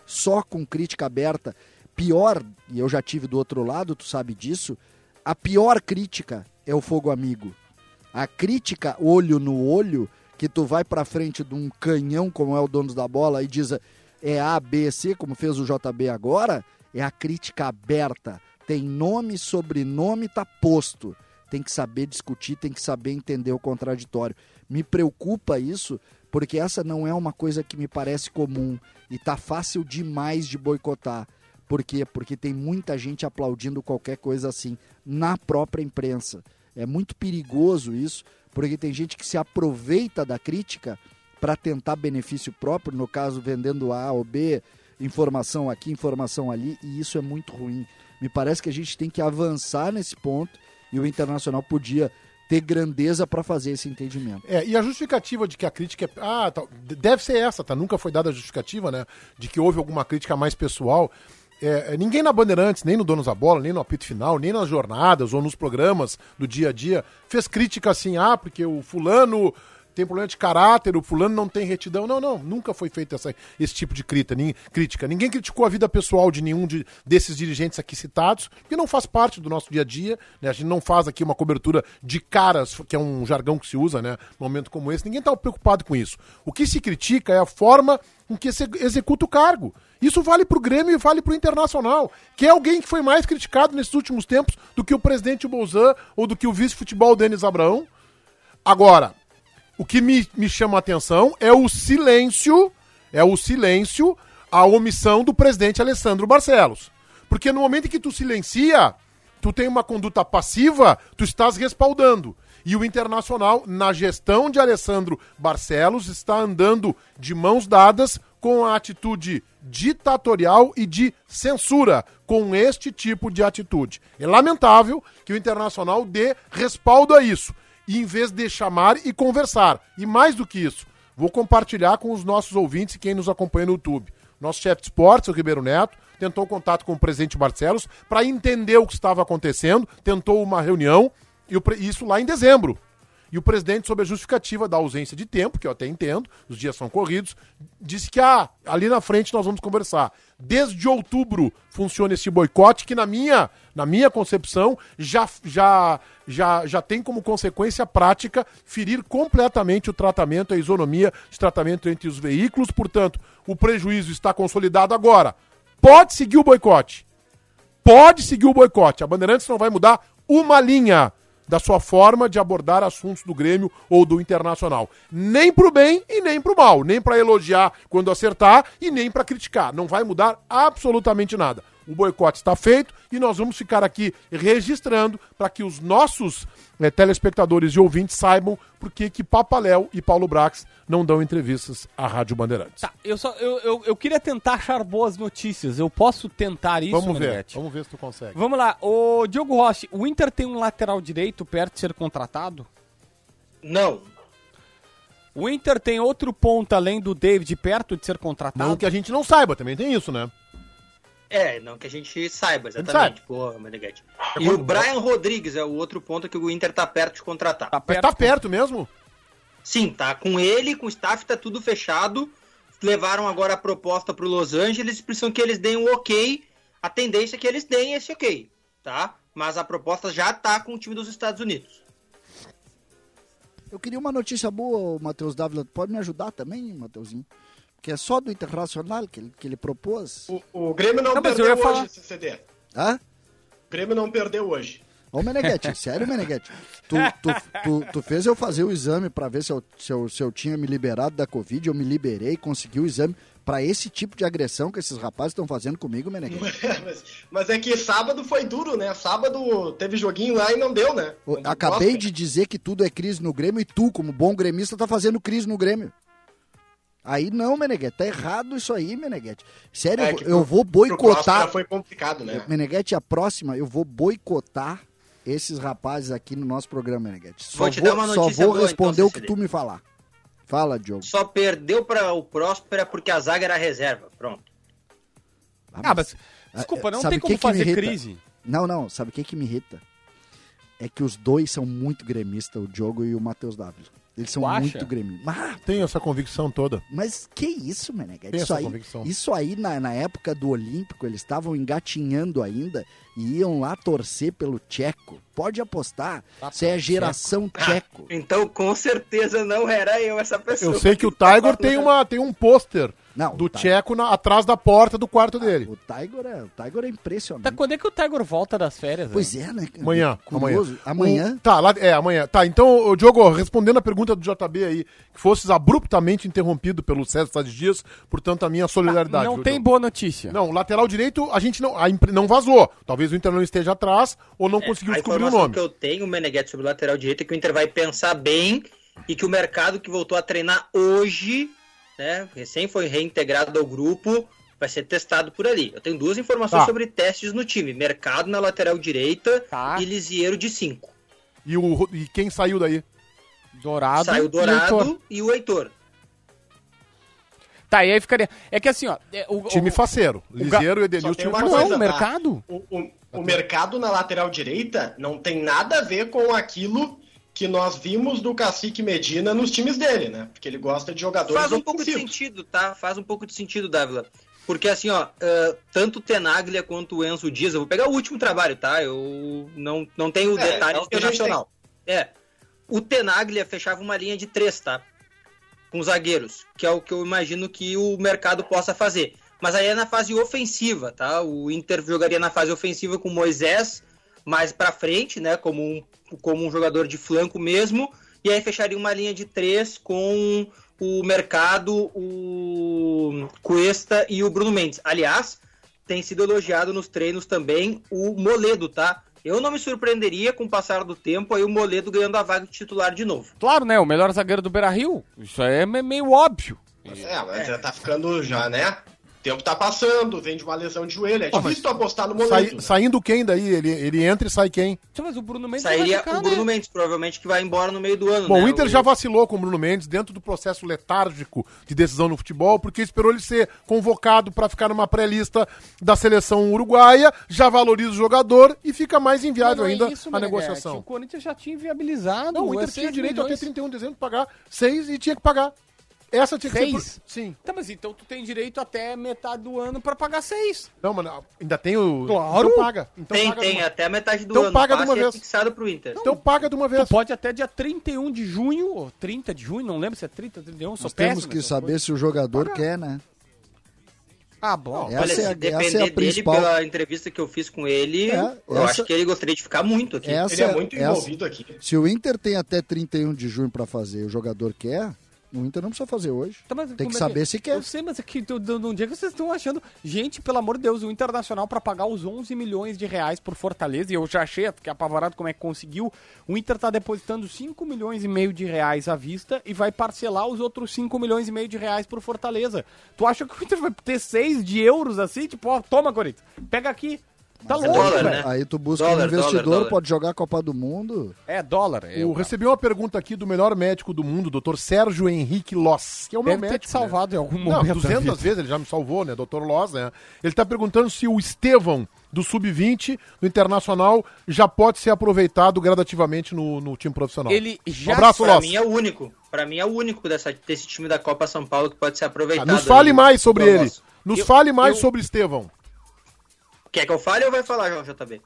[SPEAKER 6] só com crítica aberta. Pior, e eu já tive do outro lado, tu sabe disso, a pior crítica é o fogo amigo. A crítica olho no olho, que tu vai pra frente de um canhão como é o dono da bola e diz é A, B, C, como fez o JB agora, é a crítica aberta. Tem nome, sobrenome, tá posto. Tem que saber discutir, tem que saber entender o contraditório. Me preocupa isso, porque essa não é uma coisa que me parece comum e tá fácil demais de boicotar. Por quê? Porque tem muita gente aplaudindo qualquer coisa assim na própria imprensa. É muito perigoso isso, porque tem gente que se aproveita da crítica para tentar benefício próprio, no caso vendendo A ou B, informação aqui, informação ali, e isso é muito ruim. Me parece que a gente tem que avançar nesse ponto e o Internacional podia ter grandeza para fazer esse entendimento.
[SPEAKER 2] É, e a justificativa de que a crítica é. Ah, tá, deve ser essa, tá? Nunca foi dada a justificativa, né? De que houve alguma crítica mais pessoal. É, é, ninguém na Bandeirantes, nem no Donos da Bola, nem no apito final, nem nas jornadas ou nos programas do dia a dia, fez crítica assim, ah, porque o fulano tem problema de caráter, o fulano não tem retidão. Não, não, nunca foi feito essa, esse tipo de crítica, nin- crítica. Ninguém criticou a vida pessoal de nenhum de- desses dirigentes aqui citados, porque não faz parte do nosso dia a dia. Né? A gente não faz aqui uma cobertura de caras, que é um jargão que se usa, né? Num momento como esse. Ninguém está preocupado com isso. O que se critica é a forma com que se executa o cargo. Isso vale para o Grêmio e vale para o Internacional, que é alguém que foi mais criticado nesses últimos tempos do que o presidente Bolzan ou do que o vice-futebol Denis Abraão. Agora, o que me, me chama a atenção é o silêncio, é o silêncio, a omissão do presidente Alessandro Barcelos. Porque no momento em que tu silencia, tu tem uma conduta passiva, tu estás respaldando. E o Internacional, na gestão de Alessandro Barcelos, está andando de mãos dadas com a atitude ditatorial e de censura com este tipo de atitude. É lamentável que o Internacional dê respaldo a isso e em vez de chamar e conversar. E mais do que isso, vou compartilhar com os nossos ouvintes e quem nos acompanha no YouTube. Nosso chefe de esportes, o Ribeiro Neto, tentou contato com o presidente Barcelos para entender o que estava acontecendo, tentou uma reunião, e isso lá em dezembro. E o presidente, sob a justificativa da ausência de tempo, que eu até entendo, os dias são corridos, disse que ah, ali na frente nós vamos conversar. Desde outubro funciona esse boicote, que na minha, na minha concepção já, já, já, já tem como consequência prática ferir completamente o tratamento, a isonomia de tratamento entre os veículos. Portanto, o prejuízo está consolidado agora. Pode seguir o boicote. Pode seguir o boicote. A Bandeirantes não vai mudar uma linha da sua forma de abordar assuntos do Grêmio ou do Internacional. Nem pro bem e nem pro mal. Nem para elogiar quando acertar e nem para criticar. Não vai mudar absolutamente nada. O boicote está feito e nós vamos ficar aqui registrando para que os nossos eh, telespectadores e ouvintes saibam por que que Papaléu e Paulo Brax não dão entrevistas à Rádio Bandeirantes.
[SPEAKER 3] Tá, eu, só, eu, eu, eu queria tentar achar boas notícias. Eu posso tentar isso,
[SPEAKER 2] vamos ver,
[SPEAKER 3] Meneghetti?
[SPEAKER 2] vamos ver se tu consegue.
[SPEAKER 3] Vamos lá, o Diogo Rossi, o Inter tem um lateral direito perto de ser contratado?
[SPEAKER 4] Não.
[SPEAKER 3] O Inter tem outro ponto além do David perto de ser contratado?
[SPEAKER 2] Não que a gente não saiba, também tem isso, né?
[SPEAKER 4] É, não que a gente saiba, exatamente. Porra, Meneghetti. E o Brian Rodrigues é o outro ponto que o Inter tá perto de contratar.
[SPEAKER 3] Tá
[SPEAKER 2] Mas tá perto mesmo?
[SPEAKER 4] Sim, tá com ele, com o staff, tá tudo fechado. Levaram agora a proposta pro Los Angeles, precisam que eles deem um ok. A tendência é que eles deem esse ok, tá? Mas a proposta já tá com o time dos Estados Unidos.
[SPEAKER 6] Eu queria uma notícia boa, o Matheus Dávila. Pode me ajudar também, Matheusinho? Que é só do Internacional que ele, que ele propôs.
[SPEAKER 5] O, o Grêmio não,
[SPEAKER 3] Não,
[SPEAKER 5] perdeu hoje,
[SPEAKER 3] falar-
[SPEAKER 5] CCD.
[SPEAKER 6] Hã?
[SPEAKER 5] O Grêmio não perdeu hoje.
[SPEAKER 6] Ô, Meneghete, sério, Meneghete? Tu, tu, tu, tu fez eu fazer o exame pra ver se eu, se, eu, se eu tinha me liberado da Covid, eu me liberei, consegui o exame pra esse tipo de agressão que esses rapazes estão fazendo comigo, Meneghete.
[SPEAKER 5] mas, mas é que sábado foi duro, né? Sábado teve joguinho lá e não deu, né? Não deu
[SPEAKER 6] Acabei de dizer que tudo é crise no Grêmio e tu, como bom gremista, tá fazendo crise no Grêmio. Aí não, Meneghete, tá errado isso aí, Meneghete. Sério,
[SPEAKER 5] É
[SPEAKER 6] eu,
[SPEAKER 5] pro-
[SPEAKER 6] vou
[SPEAKER 5] pro próximo já
[SPEAKER 6] boicotar.
[SPEAKER 5] foi complicado, né?
[SPEAKER 6] Meneghete, a próxima eu vou boicotar esses rapazes aqui no nosso programa, Meneghete. Só
[SPEAKER 4] Vou te
[SPEAKER 6] vou,
[SPEAKER 4] dar uma
[SPEAKER 6] só vou
[SPEAKER 4] boa,
[SPEAKER 6] responder
[SPEAKER 4] então,
[SPEAKER 6] o que tu me falar. Fala, Diogo.
[SPEAKER 4] Só perdeu para o Próspera porque a zaga era reserva. Pronto.
[SPEAKER 3] Ah, mas, desculpa, não
[SPEAKER 6] sabe
[SPEAKER 3] tem como
[SPEAKER 6] que
[SPEAKER 3] fazer crise.
[SPEAKER 6] Não, não, sabe o que que me irrita? É que os dois são muito gremistas, o Diogo e o Matheus Dávila. Eles são
[SPEAKER 3] acha?
[SPEAKER 6] muito gremistas. Ah,
[SPEAKER 2] Tenho essa convicção toda.
[SPEAKER 6] mas que isso, Meneghete?
[SPEAKER 2] Tem
[SPEAKER 6] Isso
[SPEAKER 2] essa
[SPEAKER 6] aí,
[SPEAKER 2] convicção.
[SPEAKER 6] isso aí na, na época do Olímpico, eles estavam engatinhando ainda e iam lá torcer pelo Tcheco. Pode apostar,
[SPEAKER 3] Tá
[SPEAKER 6] isso é a geração Tcheco.
[SPEAKER 4] Então, com certeza não era eu essa pessoa.
[SPEAKER 2] Eu sei que o Tiger tem, uma, tem um pôster
[SPEAKER 6] Não,
[SPEAKER 2] do
[SPEAKER 6] o Ti-
[SPEAKER 2] Tcheco na- atrás da porta do quarto dele.
[SPEAKER 6] O Tiger é, o Tiger é impressionante.
[SPEAKER 3] Tá, quando é que o Tiger volta das férias?
[SPEAKER 6] Pois
[SPEAKER 3] né?
[SPEAKER 6] é, né?
[SPEAKER 2] Amanhã,
[SPEAKER 6] Curioso.
[SPEAKER 2] amanhã.
[SPEAKER 6] Amanhã.
[SPEAKER 2] O- tá, lá, é, amanhã. Tá, então, ô, Diogo, respondendo a pergunta do JB aí, que fosses abruptamente interrompido pelo César Sá de Dias, portanto, a minha solidariedade.
[SPEAKER 3] Não tem
[SPEAKER 2] Diogo?
[SPEAKER 3] boa notícia.
[SPEAKER 2] Não, o lateral direito, a gente não. A impre- não vazou. Talvez o Inter não esteja atrás ou não conseguiu
[SPEAKER 4] a
[SPEAKER 2] descobrir o
[SPEAKER 4] informação
[SPEAKER 2] nome.
[SPEAKER 4] que eu tenho, Meneghetti, sobre o lateral direito é que o Inter vai pensar bem e que o mercado que voltou a treinar hoje, né, recém foi reintegrado ao grupo, vai ser testado por ali. Eu tenho duas informações
[SPEAKER 2] Tá.
[SPEAKER 4] sobre testes no time. Mercado na lateral direita
[SPEAKER 3] Tá.
[SPEAKER 4] e Lisieiro de 5.
[SPEAKER 2] E, o, e quem saiu daí?
[SPEAKER 3] Dourado.
[SPEAKER 4] Saiu
[SPEAKER 3] e Heitor.
[SPEAKER 4] Dourado e o Heitor.
[SPEAKER 3] Tá, e aí ficaria. É que assim, ó. é, o,
[SPEAKER 2] Time
[SPEAKER 3] o,
[SPEAKER 2] faceiro. Liseiro e Edenilson, time
[SPEAKER 3] Não,
[SPEAKER 5] coisa,
[SPEAKER 3] o
[SPEAKER 5] tá?
[SPEAKER 3] mercado.
[SPEAKER 5] O, o- o mercado na lateral direita não tem nada a ver com aquilo que nós vimos do Cacique Medina nos times dele, né? Porque ele gosta de jogadores
[SPEAKER 4] Faz um pouco de sentido, tá? Faz um pouco de sentido, Dávila. Porque assim, ó, ah, tanto o Tenaglia quanto o Enzo Dias, eu vou pegar o último trabalho, tá? Eu não, não tenho
[SPEAKER 5] É,
[SPEAKER 4] detalhes
[SPEAKER 5] é
[SPEAKER 4] internacional. É. O Tenaglia fechava uma linha de três, tá? Com zagueiros, que é o que eu imagino que o mercado possa fazer. Mas aí é na fase ofensiva, tá? O Inter jogaria na fase ofensiva com Moisés mais pra frente, né? Como um, como um jogador de flanco mesmo. E aí fecharia uma linha de três com o Mercado, o Cuesta e o Bruno Mendes. Aliás, tem sido elogiado nos treinos também o Moledo, tá? Eu não me surpreenderia com o passar do tempo aí o Moledo ganhando a vaga de titular de novo.
[SPEAKER 3] Claro, né? O melhor zagueiro do Beira Rio. Isso aí é me- meio óbvio.
[SPEAKER 5] É, mas já tá ficando já, né? O tempo tá passando, vem de uma lesão de joelho. É
[SPEAKER 2] Ó,
[SPEAKER 5] difícil tu apostar no
[SPEAKER 2] Sai-
[SPEAKER 5] momento. né?
[SPEAKER 2] saindo quem daí? Ele, ele entra e sai quem?
[SPEAKER 3] Mas o Bruno Mendes
[SPEAKER 4] Sairia
[SPEAKER 3] vai ficar,
[SPEAKER 4] o Bruno
[SPEAKER 3] né?
[SPEAKER 4] Mendes, provavelmente, que vai embora no meio do ano.
[SPEAKER 2] Bom,
[SPEAKER 4] né?
[SPEAKER 2] o Inter já vacilou com o Bruno Mendes dentro do processo letárgico de decisão no futebol, porque esperou ele ser convocado para ficar numa pré-lista da seleção uruguaia, já valoriza o jogador e fica mais inviável
[SPEAKER 3] é
[SPEAKER 2] ainda
[SPEAKER 3] isso,
[SPEAKER 2] a
[SPEAKER 3] Meneghetti.
[SPEAKER 2] negociação.
[SPEAKER 3] O Corinthians já tinha inviabilizado.
[SPEAKER 2] Não, o
[SPEAKER 3] é
[SPEAKER 2] Inter
[SPEAKER 3] seis
[SPEAKER 2] tinha direito
[SPEAKER 3] milhões.
[SPEAKER 2] até 31 de dezembro de pagar 6 e tinha que pagar. Essa tinha que ser.
[SPEAKER 3] Seis?
[SPEAKER 2] por- Sim.
[SPEAKER 3] Tá, mas então tu tem direito até metade do ano pra pagar seis.
[SPEAKER 2] Não, mano, ainda tem o.
[SPEAKER 3] Claro.
[SPEAKER 2] Então paga. Então
[SPEAKER 4] Tem,
[SPEAKER 2] paga
[SPEAKER 4] tem,
[SPEAKER 2] uma-
[SPEAKER 4] até a metade do
[SPEAKER 2] Então
[SPEAKER 4] ano.
[SPEAKER 2] paga de uma
[SPEAKER 4] é
[SPEAKER 2] vez.
[SPEAKER 4] fixado pro Inter.
[SPEAKER 2] Então paga de uma vez.
[SPEAKER 3] Tu pode até dia 31 de junho, ou 30 de junho, não lembro se é 30, 31, sou
[SPEAKER 6] Nós temos
[SPEAKER 3] péssimo
[SPEAKER 6] que
[SPEAKER 3] nessas
[SPEAKER 6] saber se o jogador quer, né?
[SPEAKER 3] Ah, bom.
[SPEAKER 6] Essa
[SPEAKER 4] Olha,
[SPEAKER 6] é a-
[SPEAKER 4] se
[SPEAKER 6] essa
[SPEAKER 4] depender
[SPEAKER 6] é a
[SPEAKER 4] dele,
[SPEAKER 6] principal-
[SPEAKER 4] pela entrevista que eu fiz com ele,
[SPEAKER 6] É,
[SPEAKER 4] eu
[SPEAKER 6] essa-
[SPEAKER 4] acho que ele gostaria de ficar muito aqui.
[SPEAKER 6] Essa,
[SPEAKER 5] Ele é muito
[SPEAKER 6] essa-
[SPEAKER 5] envolvido aqui.
[SPEAKER 6] Se o Inter tem até 31 de junho pra fazer e o jogador quer, O Inter não precisa fazer hoje.
[SPEAKER 3] Tá,
[SPEAKER 6] Tem que
[SPEAKER 3] é
[SPEAKER 6] saber se quer.
[SPEAKER 3] Eu sei, mas é que dia que vocês estão achando. Gente, pelo amor de Deus, o Internacional pra pagar os 11 milhões de reais por Fortaleza, e eu já achei que apavorado como é que conseguiu. O Inter tá depositando 5 milhões e meio de reais à vista e vai parcelar os outros 5 milhões e meio de reais por Fortaleza. Tu acha que o Inter vai ter 6 de euros assim? Tipo, ó, toma, Corinthians, pega aqui. Tá
[SPEAKER 4] é
[SPEAKER 3] louco,
[SPEAKER 4] dólar,
[SPEAKER 3] velho.
[SPEAKER 4] né?
[SPEAKER 6] Aí tu busca
[SPEAKER 4] Dólar,
[SPEAKER 6] um investidor,
[SPEAKER 4] dólar, dólar.
[SPEAKER 6] pode jogar a Copa do Mundo.
[SPEAKER 3] É dólar.
[SPEAKER 2] Eu
[SPEAKER 3] Eu
[SPEAKER 2] recebi uma pergunta aqui do melhor médico do mundo, Dr. Sérgio Henrique Loss, que é o meu
[SPEAKER 3] Deve ter
[SPEAKER 2] médico.
[SPEAKER 3] te salvado em algum
[SPEAKER 2] Não,
[SPEAKER 3] momento. da
[SPEAKER 2] 200
[SPEAKER 3] vida.
[SPEAKER 2] vezes ele já me salvou, né? Dr. Loss, né? Ele tá perguntando se o Estevão do Sub-20 do Internacional já pode ser aproveitado gradativamente no, no time profissional.
[SPEAKER 3] Ele
[SPEAKER 2] Um
[SPEAKER 3] já
[SPEAKER 2] abraço,
[SPEAKER 4] Pra
[SPEAKER 2] Loss.
[SPEAKER 4] mim é o único. Pra mim é o único dessa, desse time da Copa São Paulo que pode ser
[SPEAKER 2] Ah,
[SPEAKER 4] aproveitado.
[SPEAKER 2] nos fale mais sobre ele. Nos
[SPEAKER 3] Eu-
[SPEAKER 2] fale mais
[SPEAKER 3] eu-
[SPEAKER 2] sobre Estevão.
[SPEAKER 4] Quer que eu fale ou vai falar, João JB?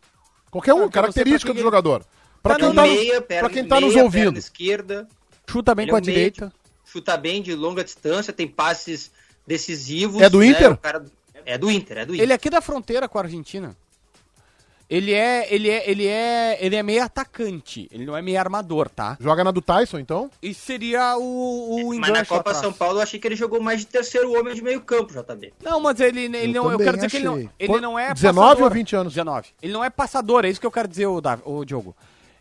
[SPEAKER 2] Qualquer um,
[SPEAKER 3] quero
[SPEAKER 2] característica do jogador. Pra
[SPEAKER 3] Tá
[SPEAKER 2] quem tá,
[SPEAKER 4] meia,
[SPEAKER 2] nos,
[SPEAKER 4] perna,
[SPEAKER 2] pra quem tá nos
[SPEAKER 4] meia,
[SPEAKER 2] ouvindo.
[SPEAKER 4] perna esquerda.
[SPEAKER 3] Chuta bem com
[SPEAKER 4] é
[SPEAKER 3] a
[SPEAKER 4] meio
[SPEAKER 3] direita.
[SPEAKER 4] Chuta bem de longa distância, tem passes decisivos.
[SPEAKER 2] É do
[SPEAKER 4] né?
[SPEAKER 2] Inter?
[SPEAKER 4] O cara- É do Inter, é do Inter.
[SPEAKER 3] Ele é aqui da fronteira com a Argentina. Ele é, ele é, ele é, ele é meio atacante. Ele não é meio armador, tá?
[SPEAKER 2] Joga na do Tyson, então?
[SPEAKER 3] E seria o, o
[SPEAKER 4] Mas na Copa
[SPEAKER 3] atrás.
[SPEAKER 4] São Paulo eu achei que ele jogou mais de terceiro homem de meio campo, JB.
[SPEAKER 3] Não, mas ele, ele
[SPEAKER 6] Eu
[SPEAKER 3] não, eu quero dizer que ele não, ele
[SPEAKER 2] Qu-
[SPEAKER 3] não é
[SPEAKER 2] 19
[SPEAKER 3] passador.
[SPEAKER 2] ou 20 anos?
[SPEAKER 3] 19. Ele não é passador, é isso que eu quero dizer, o, Davi, o Diogo.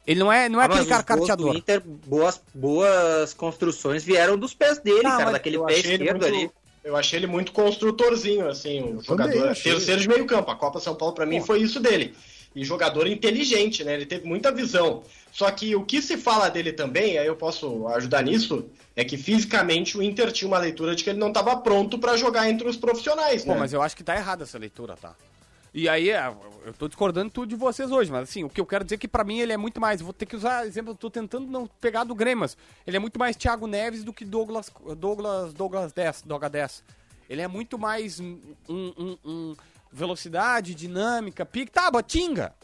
[SPEAKER 3] Ele não é, não é
[SPEAKER 4] Ah, mas
[SPEAKER 3] aquele cara carteador.
[SPEAKER 4] Inter, boas, boas construções vieram dos pés dele,
[SPEAKER 3] Ah,
[SPEAKER 4] cara, daquele
[SPEAKER 5] Eu
[SPEAKER 4] pé
[SPEAKER 5] achei, ele
[SPEAKER 4] esquerdo
[SPEAKER 5] muito,
[SPEAKER 4] ali.
[SPEAKER 5] eu achei ele muito construtorzinho, assim, o
[SPEAKER 6] também
[SPEAKER 5] jogador. Terceiro de meio campo. A Copa São Paulo, pra mim, foi isso dele. E jogador inteligente, né? Ele teve muita visão. Só que o que se fala dele também, aí eu posso ajudar nisso, é que fisicamente o Inter tinha uma leitura de que ele não estava pronto pra jogar entre os profissionais,
[SPEAKER 3] Pô,
[SPEAKER 5] né?
[SPEAKER 3] mas eu acho que tá errada essa leitura, tá? E aí, é, eu tô discordando tudo de vocês hoje, mas assim, o que eu quero dizer é que pra mim ele é muito mais. Vou ter que usar exemplo, eu tô tentando não pegar do Grêmio, mas ele é muito mais Thiago Neves do que Douglas Douglas Douglas 10, Doga 10. Ele é muito mais um, um- um velocidade, dinâmica, pique. Tá, but tinga.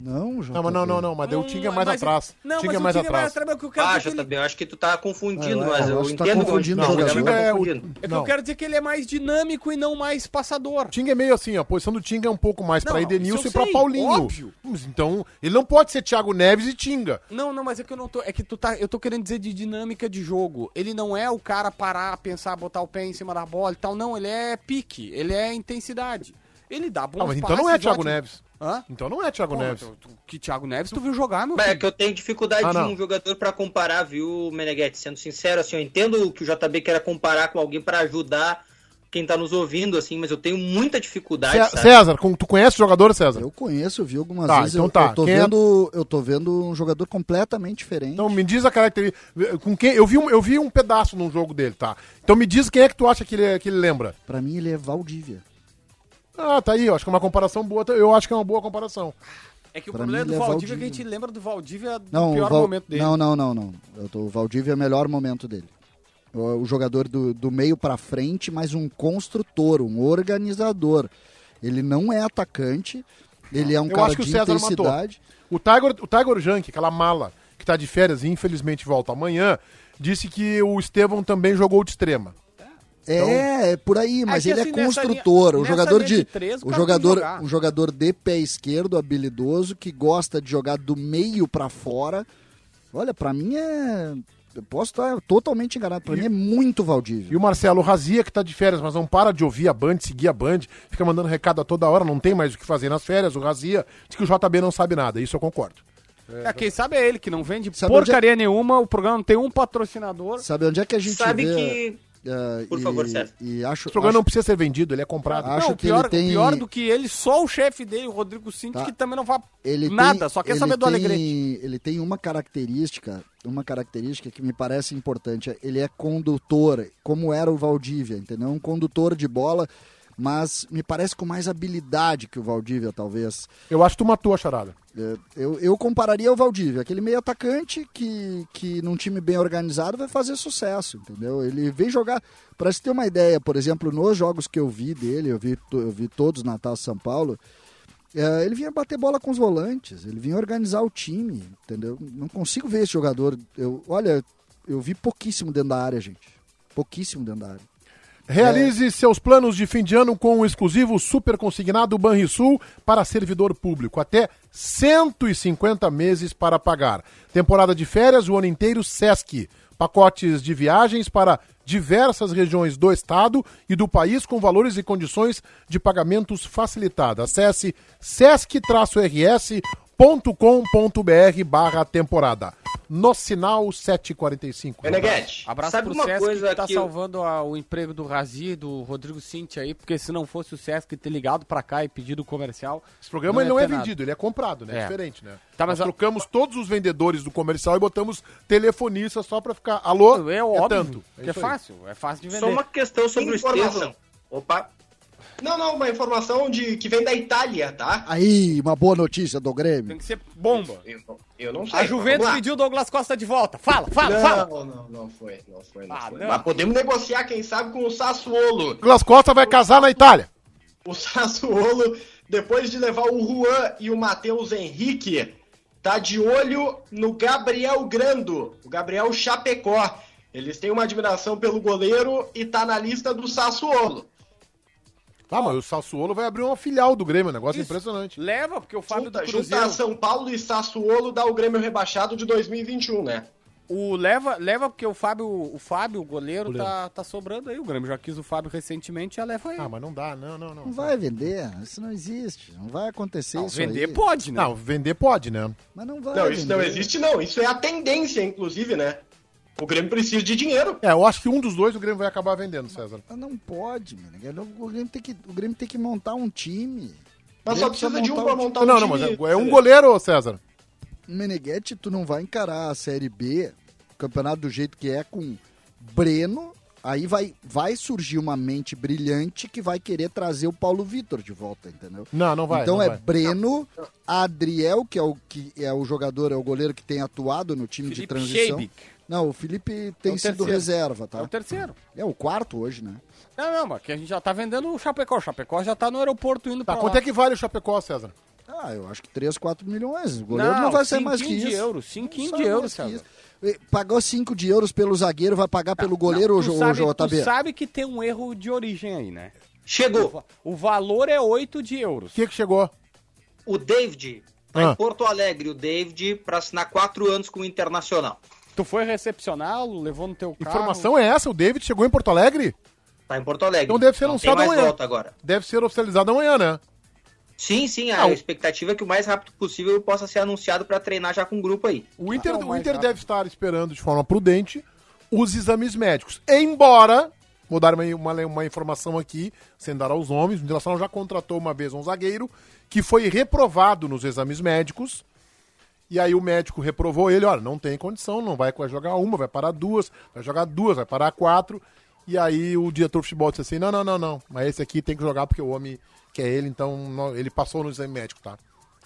[SPEAKER 6] Não, JB.
[SPEAKER 2] Não, mas não, não, não. Mas daí o Tinga é mais
[SPEAKER 3] mas-
[SPEAKER 2] atrás.
[SPEAKER 3] Não,
[SPEAKER 2] Tinga
[SPEAKER 3] mas
[SPEAKER 2] é
[SPEAKER 3] o
[SPEAKER 2] mais
[SPEAKER 3] Tinga é mais
[SPEAKER 2] atrás.
[SPEAKER 3] atrás. mas o que eu quero
[SPEAKER 4] Ah,
[SPEAKER 3] é que ele-
[SPEAKER 4] eu acho que tu tá confundindo,
[SPEAKER 6] Ah, eu
[SPEAKER 4] mas eu
[SPEAKER 6] que tá
[SPEAKER 4] entendo
[SPEAKER 6] confundindo
[SPEAKER 4] onde-
[SPEAKER 6] o
[SPEAKER 4] não,
[SPEAKER 6] jogador.
[SPEAKER 2] Tinga é o-
[SPEAKER 4] confundindo.
[SPEAKER 3] É que
[SPEAKER 2] Não.
[SPEAKER 3] eu quero dizer que ele é mais dinâmico e não mais passador.
[SPEAKER 2] Tinga é meio assim, a posição do Tinga é um pouco mais
[SPEAKER 3] Não,
[SPEAKER 2] pra Edenilson
[SPEAKER 3] eu
[SPEAKER 2] e pra Paulinho.
[SPEAKER 3] óbvio.
[SPEAKER 2] Mas Então, ele não pode ser Thiago Neves e Tinga.
[SPEAKER 3] Não, não, mas é que eu não tô. É que tu tá. Eu tô querendo dizer de dinâmica de jogo. Ele não é o cara parar, pensar, botar o pé em cima da bola e tal. Não, ele é pique, ele é intensidade. Ele dá bons
[SPEAKER 2] Ah, mas então não é Thiago
[SPEAKER 3] ótimo.
[SPEAKER 2] Neves.
[SPEAKER 3] Hã?
[SPEAKER 2] Então não é Thiago
[SPEAKER 3] Pô,
[SPEAKER 2] Neves.
[SPEAKER 3] tu- tu- que Thiago Neves tu viu jogar, meu
[SPEAKER 4] Mas é
[SPEAKER 3] filho?
[SPEAKER 4] que eu tenho dificuldade
[SPEAKER 2] Ah,
[SPEAKER 4] de um jogador pra comparar, viu, Meneghetti? Sendo sincero, assim, eu entendo que o JB quer comparar com alguém pra ajudar quem tá nos ouvindo, assim, mas eu tenho muita dificuldade,
[SPEAKER 2] Cé-
[SPEAKER 4] sabe?
[SPEAKER 2] César, tu conhece o jogador, César?
[SPEAKER 6] Eu conheço, eu vi algumas
[SPEAKER 2] Tá,
[SPEAKER 6] vezes.
[SPEAKER 2] então
[SPEAKER 6] eu,
[SPEAKER 2] tá.
[SPEAKER 6] eu tô
[SPEAKER 2] Quem é-
[SPEAKER 6] vendo, eu tô vendo um jogador completamente diferente.
[SPEAKER 2] Então me diz a característica. Com quem? Eu vi, um, eu vi um pedaço num jogo dele, tá? Então me diz quem é que tu acha que ele, que ele lembra.
[SPEAKER 6] Pra mim ele é Valdívia.
[SPEAKER 2] Ah, tá aí, eu acho que é uma comparação boa. Eu acho que é uma boa comparação.
[SPEAKER 3] É que o
[SPEAKER 6] pra
[SPEAKER 3] problema
[SPEAKER 6] mim,
[SPEAKER 3] do
[SPEAKER 6] é
[SPEAKER 3] Valdívia é que a gente lembra do Valdívia do
[SPEAKER 6] Não,
[SPEAKER 3] pior
[SPEAKER 6] o Val-
[SPEAKER 3] momento dele.
[SPEAKER 6] Não, não, não, não. Eu tô, o Valdívia é o melhor momento dele. O, o jogador do, do meio pra frente, mas um construtor, um organizador. Ele não é atacante, ele é um
[SPEAKER 2] Eu
[SPEAKER 6] cara
[SPEAKER 2] acho que o
[SPEAKER 6] de
[SPEAKER 2] César matou.
[SPEAKER 6] intensidade.
[SPEAKER 2] O Tiger, o Tiger Junk, aquela mala que tá de férias e infelizmente volta amanhã, disse que o Estevão também jogou de extrema.
[SPEAKER 6] É, é por aí, mas
[SPEAKER 3] que
[SPEAKER 6] ele
[SPEAKER 3] assim,
[SPEAKER 6] é construtor,
[SPEAKER 3] linha-
[SPEAKER 6] um jogador de,
[SPEAKER 3] de três, o
[SPEAKER 6] um jogador,
[SPEAKER 3] jogar.
[SPEAKER 6] um jogador de pé esquerdo, habilidoso, que gosta de jogar do meio pra fora. Olha, pra mim é eu posso estar totalmente enganado, pra mim é muito
[SPEAKER 2] E
[SPEAKER 6] Valdívia.
[SPEAKER 2] o Marcelo Razia, que tá de férias, mas não para de ouvir a Band, seguir a Band, fica mandando recado a toda hora, não tem mais o que fazer nas férias. O Razia diz que o JB não sabe nada, isso eu concordo.
[SPEAKER 3] É, quem sabe é ele, que não vende
[SPEAKER 6] Sabe
[SPEAKER 3] porcaria nenhuma, o programa não tem um patrocinador.
[SPEAKER 6] Sabe onde é que a gente
[SPEAKER 4] Sabe
[SPEAKER 6] vê
[SPEAKER 4] que.
[SPEAKER 6] Eh,
[SPEAKER 4] Por
[SPEAKER 6] e,
[SPEAKER 4] favor, César.
[SPEAKER 6] E acho,
[SPEAKER 2] Esse programa
[SPEAKER 6] acho-
[SPEAKER 2] não precisa ser vendido, ele é comprado.
[SPEAKER 6] Acho
[SPEAKER 3] não,
[SPEAKER 6] que
[SPEAKER 3] pior,
[SPEAKER 6] ele tem-
[SPEAKER 3] pior do que ele, só o chefe dele, o Rodrigo Cinti,
[SPEAKER 6] Tá.
[SPEAKER 3] que também não faz
[SPEAKER 6] ele
[SPEAKER 3] nada,
[SPEAKER 6] tem-
[SPEAKER 3] só quer
[SPEAKER 6] ele
[SPEAKER 3] saber do Alegrete.
[SPEAKER 6] Ele tem uma característica, uma característica que me parece importante. Ele é condutor, como era o Valdívia, entendeu? Um condutor de bola, mas me parece com mais habilidade que o Valdívia, talvez.
[SPEAKER 2] Eu acho que tu matou a charada.
[SPEAKER 6] É, Eu, eu compararia ao Valdívia, aquele meio atacante que, que num time bem organizado vai fazer sucesso, entendeu? Ele vem jogar, para se ter uma ideia, por exemplo, nos jogos que eu vi dele, eu vi, eu vi todos na Taça São Paulo, é, ele vinha bater bola com os volantes, ele vinha organizar o time, entendeu? Não consigo ver esse jogador. Eu, olha, eu vi pouquíssimo dentro da área, gente. Pouquíssimo dentro da área.
[SPEAKER 2] Realize seus planos de fim de ano com o exclusivo super consignado Banrisul para servidor público. Até 150 meses para pagar. Temporada de férias, o ano inteiro, Sesc. Pacotes de viagens para diversas regiões do estado e do país com valores e condições de pagamentos facilitados. Acesse sesc-rs.com.br barra temporada. No sinal 745.
[SPEAKER 5] Meneghete,
[SPEAKER 3] Abraço
[SPEAKER 4] Sabe
[SPEAKER 3] pro
[SPEAKER 4] uma
[SPEAKER 3] Sesc
[SPEAKER 4] coisa
[SPEAKER 3] que tá
[SPEAKER 4] que eu-
[SPEAKER 3] salvando a- o emprego do Razi e do Rodrigo Cinti aí, porque se não fosse o Sesc ter ligado pra cá e pedido comercial.
[SPEAKER 2] Esse programa ele não é
[SPEAKER 3] ter nada.
[SPEAKER 2] vendido, ele é comprado, né? É
[SPEAKER 3] É.
[SPEAKER 2] diferente, né?
[SPEAKER 3] Tá, mas
[SPEAKER 2] Nós
[SPEAKER 3] a-
[SPEAKER 2] trocamos todos os vendedores do comercial e botamos telefonista só pra ficar. Alô?
[SPEAKER 3] É óbvio
[SPEAKER 2] tanto.
[SPEAKER 3] é
[SPEAKER 2] aí.
[SPEAKER 3] fácil, é fácil de vender.
[SPEAKER 4] Só uma questão sobre o
[SPEAKER 5] Informação.
[SPEAKER 4] Estevão. Opa,
[SPEAKER 5] Não, não, uma informação de que vem da Itália, tá?
[SPEAKER 6] Aí, uma boa notícia do
[SPEAKER 3] Tem
[SPEAKER 6] Grêmio.
[SPEAKER 3] que ser bomba.
[SPEAKER 5] Eu, eu não sei.
[SPEAKER 3] A Juventus pediu o Douglas Costa de volta. Fala, fala,
[SPEAKER 5] Não,
[SPEAKER 3] fala.
[SPEAKER 5] não, não foi, não foi, não
[SPEAKER 3] Ah,
[SPEAKER 5] foi.
[SPEAKER 3] não.
[SPEAKER 5] Mas podemos negociar, quem sabe, com o Sassuolo.
[SPEAKER 2] Douglas Costa vai casar na Itália.
[SPEAKER 5] O Sassuolo, depois de levar o Juan e o Matheus Henrique, tá de olho no Gabriel Grando, o Gabriel Chapecó. Eles têm uma admiração pelo goleiro e tá na lista do Sassuolo.
[SPEAKER 2] Ah, mas o Sassuolo vai abrir uma filial do Grêmio, um negócio
[SPEAKER 3] Isso.
[SPEAKER 2] impressionante.
[SPEAKER 3] Leva, porque o Fábio
[SPEAKER 5] Junta,
[SPEAKER 3] do Cruzeiro.
[SPEAKER 5] São Paulo e Sassuolo dá o Grêmio rebaixado de 2021, né?
[SPEAKER 3] O leva, leva porque o Fábio, o Fábio, o goleiro, Tá, tá sobrando aí. O Grêmio já quis o Fábio recentemente, já leva aí.
[SPEAKER 2] Ah, mas não dá, não, não, não.
[SPEAKER 6] Não vai vender, isso não existe. Não vai acontecer
[SPEAKER 3] Não,
[SPEAKER 6] isso
[SPEAKER 3] vender
[SPEAKER 6] aí.
[SPEAKER 3] pode, né?
[SPEAKER 2] Não, vender pode, né?
[SPEAKER 6] Mas não vai
[SPEAKER 5] Não, isso não
[SPEAKER 6] vender.
[SPEAKER 5] existe não. Isso é a tendência, inclusive, né? O Grêmio precisa de dinheiro.
[SPEAKER 2] É, eu acho que um dos dois o Grêmio vai acabar vendendo, César.
[SPEAKER 6] Mas não pode, mano. O Grêmio tem que, o Grêmio tem que montar um time.
[SPEAKER 5] Mas só precisa de um pra montar um
[SPEAKER 2] não,
[SPEAKER 5] time.
[SPEAKER 2] não, mas é, é um goleiro, César.
[SPEAKER 6] Meneghetti, tu não vai encarar a Série B, o campeonato do jeito que é, com Breno. Aí vai, vai surgir uma mente brilhante que vai querer trazer o Paulo Vitor de volta, entendeu?
[SPEAKER 2] Não, não vai.
[SPEAKER 6] então
[SPEAKER 2] não
[SPEAKER 6] é
[SPEAKER 2] vai.
[SPEAKER 6] Breno, Adriel, que é o que é o jogador, é o goleiro que tem atuado no time de
[SPEAKER 3] Felipe
[SPEAKER 6] transição.
[SPEAKER 3] Scheibig.
[SPEAKER 6] Não, o Felipe tem
[SPEAKER 3] É o
[SPEAKER 6] sido
[SPEAKER 3] terceiro.
[SPEAKER 6] reserva,
[SPEAKER 3] É
[SPEAKER 6] tá?
[SPEAKER 3] o terceiro.
[SPEAKER 6] É o quarto hoje, né?
[SPEAKER 3] Não, não, mas que a gente já tá vendendo o Chapecó. O Chapecó já tá no aeroporto indo
[SPEAKER 2] Tá,
[SPEAKER 3] pra
[SPEAKER 2] quanto
[SPEAKER 3] lá.
[SPEAKER 2] é que vale o Chapecó, César?
[SPEAKER 6] Ah, eu acho que 3, 4 milhões. O goleiro não, vai ser mais que isso.
[SPEAKER 3] de euros, cinquinho
[SPEAKER 6] Não
[SPEAKER 3] de
[SPEAKER 6] sai
[SPEAKER 3] euros, César.
[SPEAKER 6] Pagou 5 de euros pelo zagueiro, vai pagar pelo goleiro,
[SPEAKER 3] Não,
[SPEAKER 6] o,
[SPEAKER 3] tu
[SPEAKER 6] o,
[SPEAKER 3] sabe,
[SPEAKER 6] o
[SPEAKER 3] tu
[SPEAKER 6] JB?
[SPEAKER 3] sabe que tem um erro de origem aí, né?
[SPEAKER 4] chegou.
[SPEAKER 3] O valor é 8 de euros.
[SPEAKER 2] O que que chegou?
[SPEAKER 4] O David tá
[SPEAKER 2] Ah.
[SPEAKER 4] em Porto Alegre, o David, pra assinar quatro anos com o Internacional.
[SPEAKER 3] Tu foi recepcioná-lo, levou no teu carro.
[SPEAKER 2] Informação é essa? O David chegou em Porto Alegre?
[SPEAKER 4] Tá em Porto Alegre.
[SPEAKER 2] Então deve ser
[SPEAKER 4] Não
[SPEAKER 2] anunciado amanhã.
[SPEAKER 4] volta agora.
[SPEAKER 2] Deve ser oficializado amanhã, né?
[SPEAKER 4] Sim, sim, a
[SPEAKER 2] Ah, o-
[SPEAKER 4] expectativa é que o mais rápido possível possa ser anunciado pra treinar já com o grupo aí.
[SPEAKER 2] O Inter,
[SPEAKER 3] Não,
[SPEAKER 2] o Inter
[SPEAKER 3] rápido.
[SPEAKER 2] deve estar esperando de forma prudente os exames médicos. Embora, vou dar uma, uma, uma informação aqui, sem dar aos nomes, o Internacional já contratou uma vez um zagueiro que foi reprovado nos exames médicos. E aí o médico reprovou ele, olha, não tem condição, não vai jogar uma, vai parar duas, vai jogar duas, vai parar quatro. E aí o diretor de futebol disse assim, não, não, não, não, mas esse aqui tem que jogar porque o homem quer ele, então não- ele passou no exame médico, tá?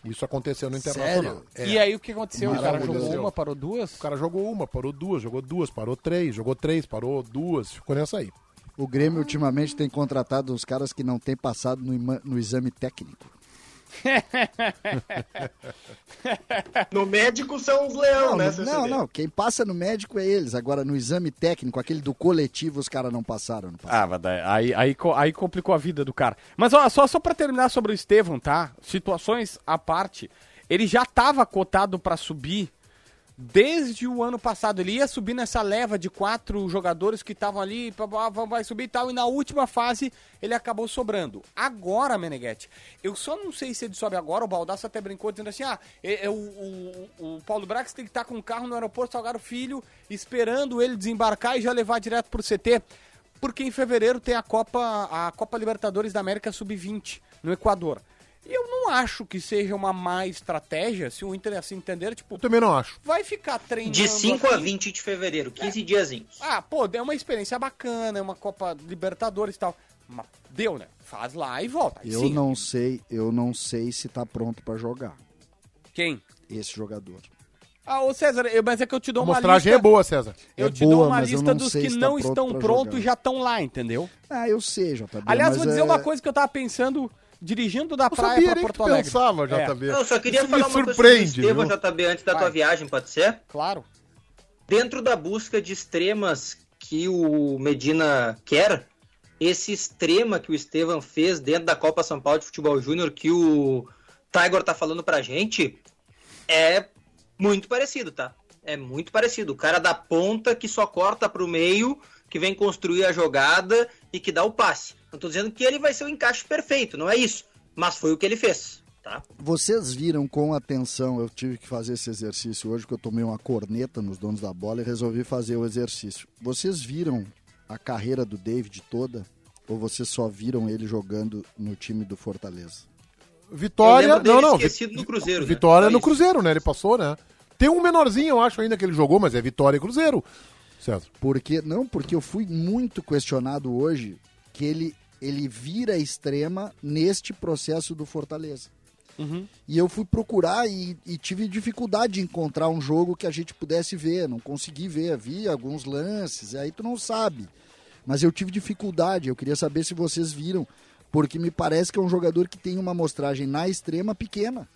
[SPEAKER 2] Isso aconteceu no Internacional. É.
[SPEAKER 3] E aí o que aconteceu? O cara jogou uma, parou duas?
[SPEAKER 2] O cara jogou uma, parou duas, jogou duas, parou três, jogou três, parou duas, ficou nessa aí.
[SPEAKER 6] O Grêmio ultimamente tem contratado uns caras que não têm passado no, no exame técnico.
[SPEAKER 5] No médico são os leão,
[SPEAKER 6] Não,
[SPEAKER 5] né,
[SPEAKER 6] não, não, não, quem passa no médico é eles. Agora, no exame técnico, aquele do coletivo, os caras não passaram. No passado.
[SPEAKER 3] Ah, aí, aí, aí complicou a vida do cara. Mas ó, só, só pra terminar sobre o Estevão, tá? Situações à parte. Ele já tava cotado pra subir desde o ano passado. Ele ia subir nessa leva de quatro jogadores que estavam ali, vai subir e tal. E na última fase ele acabou sobrando. Agora, Meneghetti, eu só não sei se ele sobe agora. O Baldasso até brincou dizendo assim: ah, é, é o, o, o Paulo Brax tem que estar com o carro no aeroporto Salgado Filho, esperando ele desembarcar e já levar direto pro CT. Porque em fevereiro tem a Copa, a Copa Libertadores da América Sub-20 no Equador. E eu não acho que seja uma má estratégia, se o Inter assim entender, tipo,
[SPEAKER 2] Eu também não acho.
[SPEAKER 3] vai ficar treinando.
[SPEAKER 4] De 5 a
[SPEAKER 3] aqui.
[SPEAKER 4] 20 de fevereiro, 15 diazinhos.
[SPEAKER 3] Ah, pô, é uma experiência bacana, é uma Copa Libertadores e tal. Mas deu, né? Faz lá e volta. Aí
[SPEAKER 6] Eu
[SPEAKER 3] sim.
[SPEAKER 6] não sei, eu não sei se tá pronto pra jogar
[SPEAKER 3] Quem?
[SPEAKER 6] esse jogador.
[SPEAKER 3] Ah, ô César, eu- mas é que eu te
[SPEAKER 2] A
[SPEAKER 3] dou uma
[SPEAKER 2] mostragem
[SPEAKER 3] lista.
[SPEAKER 2] é boa, César.
[SPEAKER 3] Eu
[SPEAKER 6] É
[SPEAKER 3] te
[SPEAKER 6] boa,
[SPEAKER 3] dou uma
[SPEAKER 6] mas eu
[SPEAKER 3] lista
[SPEAKER 6] não
[SPEAKER 3] dos
[SPEAKER 6] sei
[SPEAKER 3] que
[SPEAKER 6] se tá
[SPEAKER 3] não
[SPEAKER 6] pronto
[SPEAKER 3] estão prontos e já estão lá, entendeu?
[SPEAKER 6] Ah, eu sei, JB.
[SPEAKER 3] Aliás,
[SPEAKER 6] mas
[SPEAKER 3] vou dizer
[SPEAKER 6] é-
[SPEAKER 3] uma coisa que eu tava pensando dirigindo da
[SPEAKER 2] Eu
[SPEAKER 3] praia
[SPEAKER 2] sabia
[SPEAKER 3] pra Porto Alegre.
[SPEAKER 2] pensava,
[SPEAKER 3] É,
[SPEAKER 2] JB.
[SPEAKER 4] Eu só queria
[SPEAKER 2] Isso
[SPEAKER 4] falar
[SPEAKER 2] me
[SPEAKER 4] uma coisa sobre o
[SPEAKER 2] surpreende,
[SPEAKER 4] Estevão,
[SPEAKER 2] viu?
[SPEAKER 4] JB, antes da tua
[SPEAKER 3] Vai.
[SPEAKER 4] viagem, pode ser?
[SPEAKER 3] Claro.
[SPEAKER 4] Dentro da busca de extremas que o Medina quer, esse extrema que o Estevam fez dentro da Copa São Paulo de Futebol Júnior, que o Tiger tá falando pra gente, é muito parecido, tá? É muito parecido. O cara da ponta que só corta pro meio, que vem construir a jogada e que dá o passe. Não tô dizendo que ele vai ser o encaixe perfeito, não é isso. Mas foi o que ele fez, tá?
[SPEAKER 6] Vocês viram com atenção, eu tive que fazer esse exercício hoje, que eu tomei uma corneta nos donos da bola e resolvi fazer o exercício. Vocês viram a carreira do David toda? Ou vocês só viram ele jogando no time do Fortaleza?
[SPEAKER 2] Vitória.
[SPEAKER 4] Eu lembro dele
[SPEAKER 2] Não, não.
[SPEAKER 4] esquecido no Cruzeiro, né?
[SPEAKER 2] Vitória
[SPEAKER 4] Só
[SPEAKER 2] no. Cruzeiro, né? Ele passou, né? Tem um menorzinho, eu acho, ainda que ele jogou, mas é Vitória e Cruzeiro. Certo.
[SPEAKER 6] Porque não, porque eu fui muito questionado hoje que ele ele vira extrema neste processo do Fortaleza. E eu fui procurar e, e tive dificuldade de encontrar um jogo que a gente pudesse ver, não consegui ver, vi alguns lances, aí tu não sabe. Mas eu tive dificuldade, eu queria saber se vocês viram, porque me parece que é um jogador que tem uma amostragem na extrema pequena.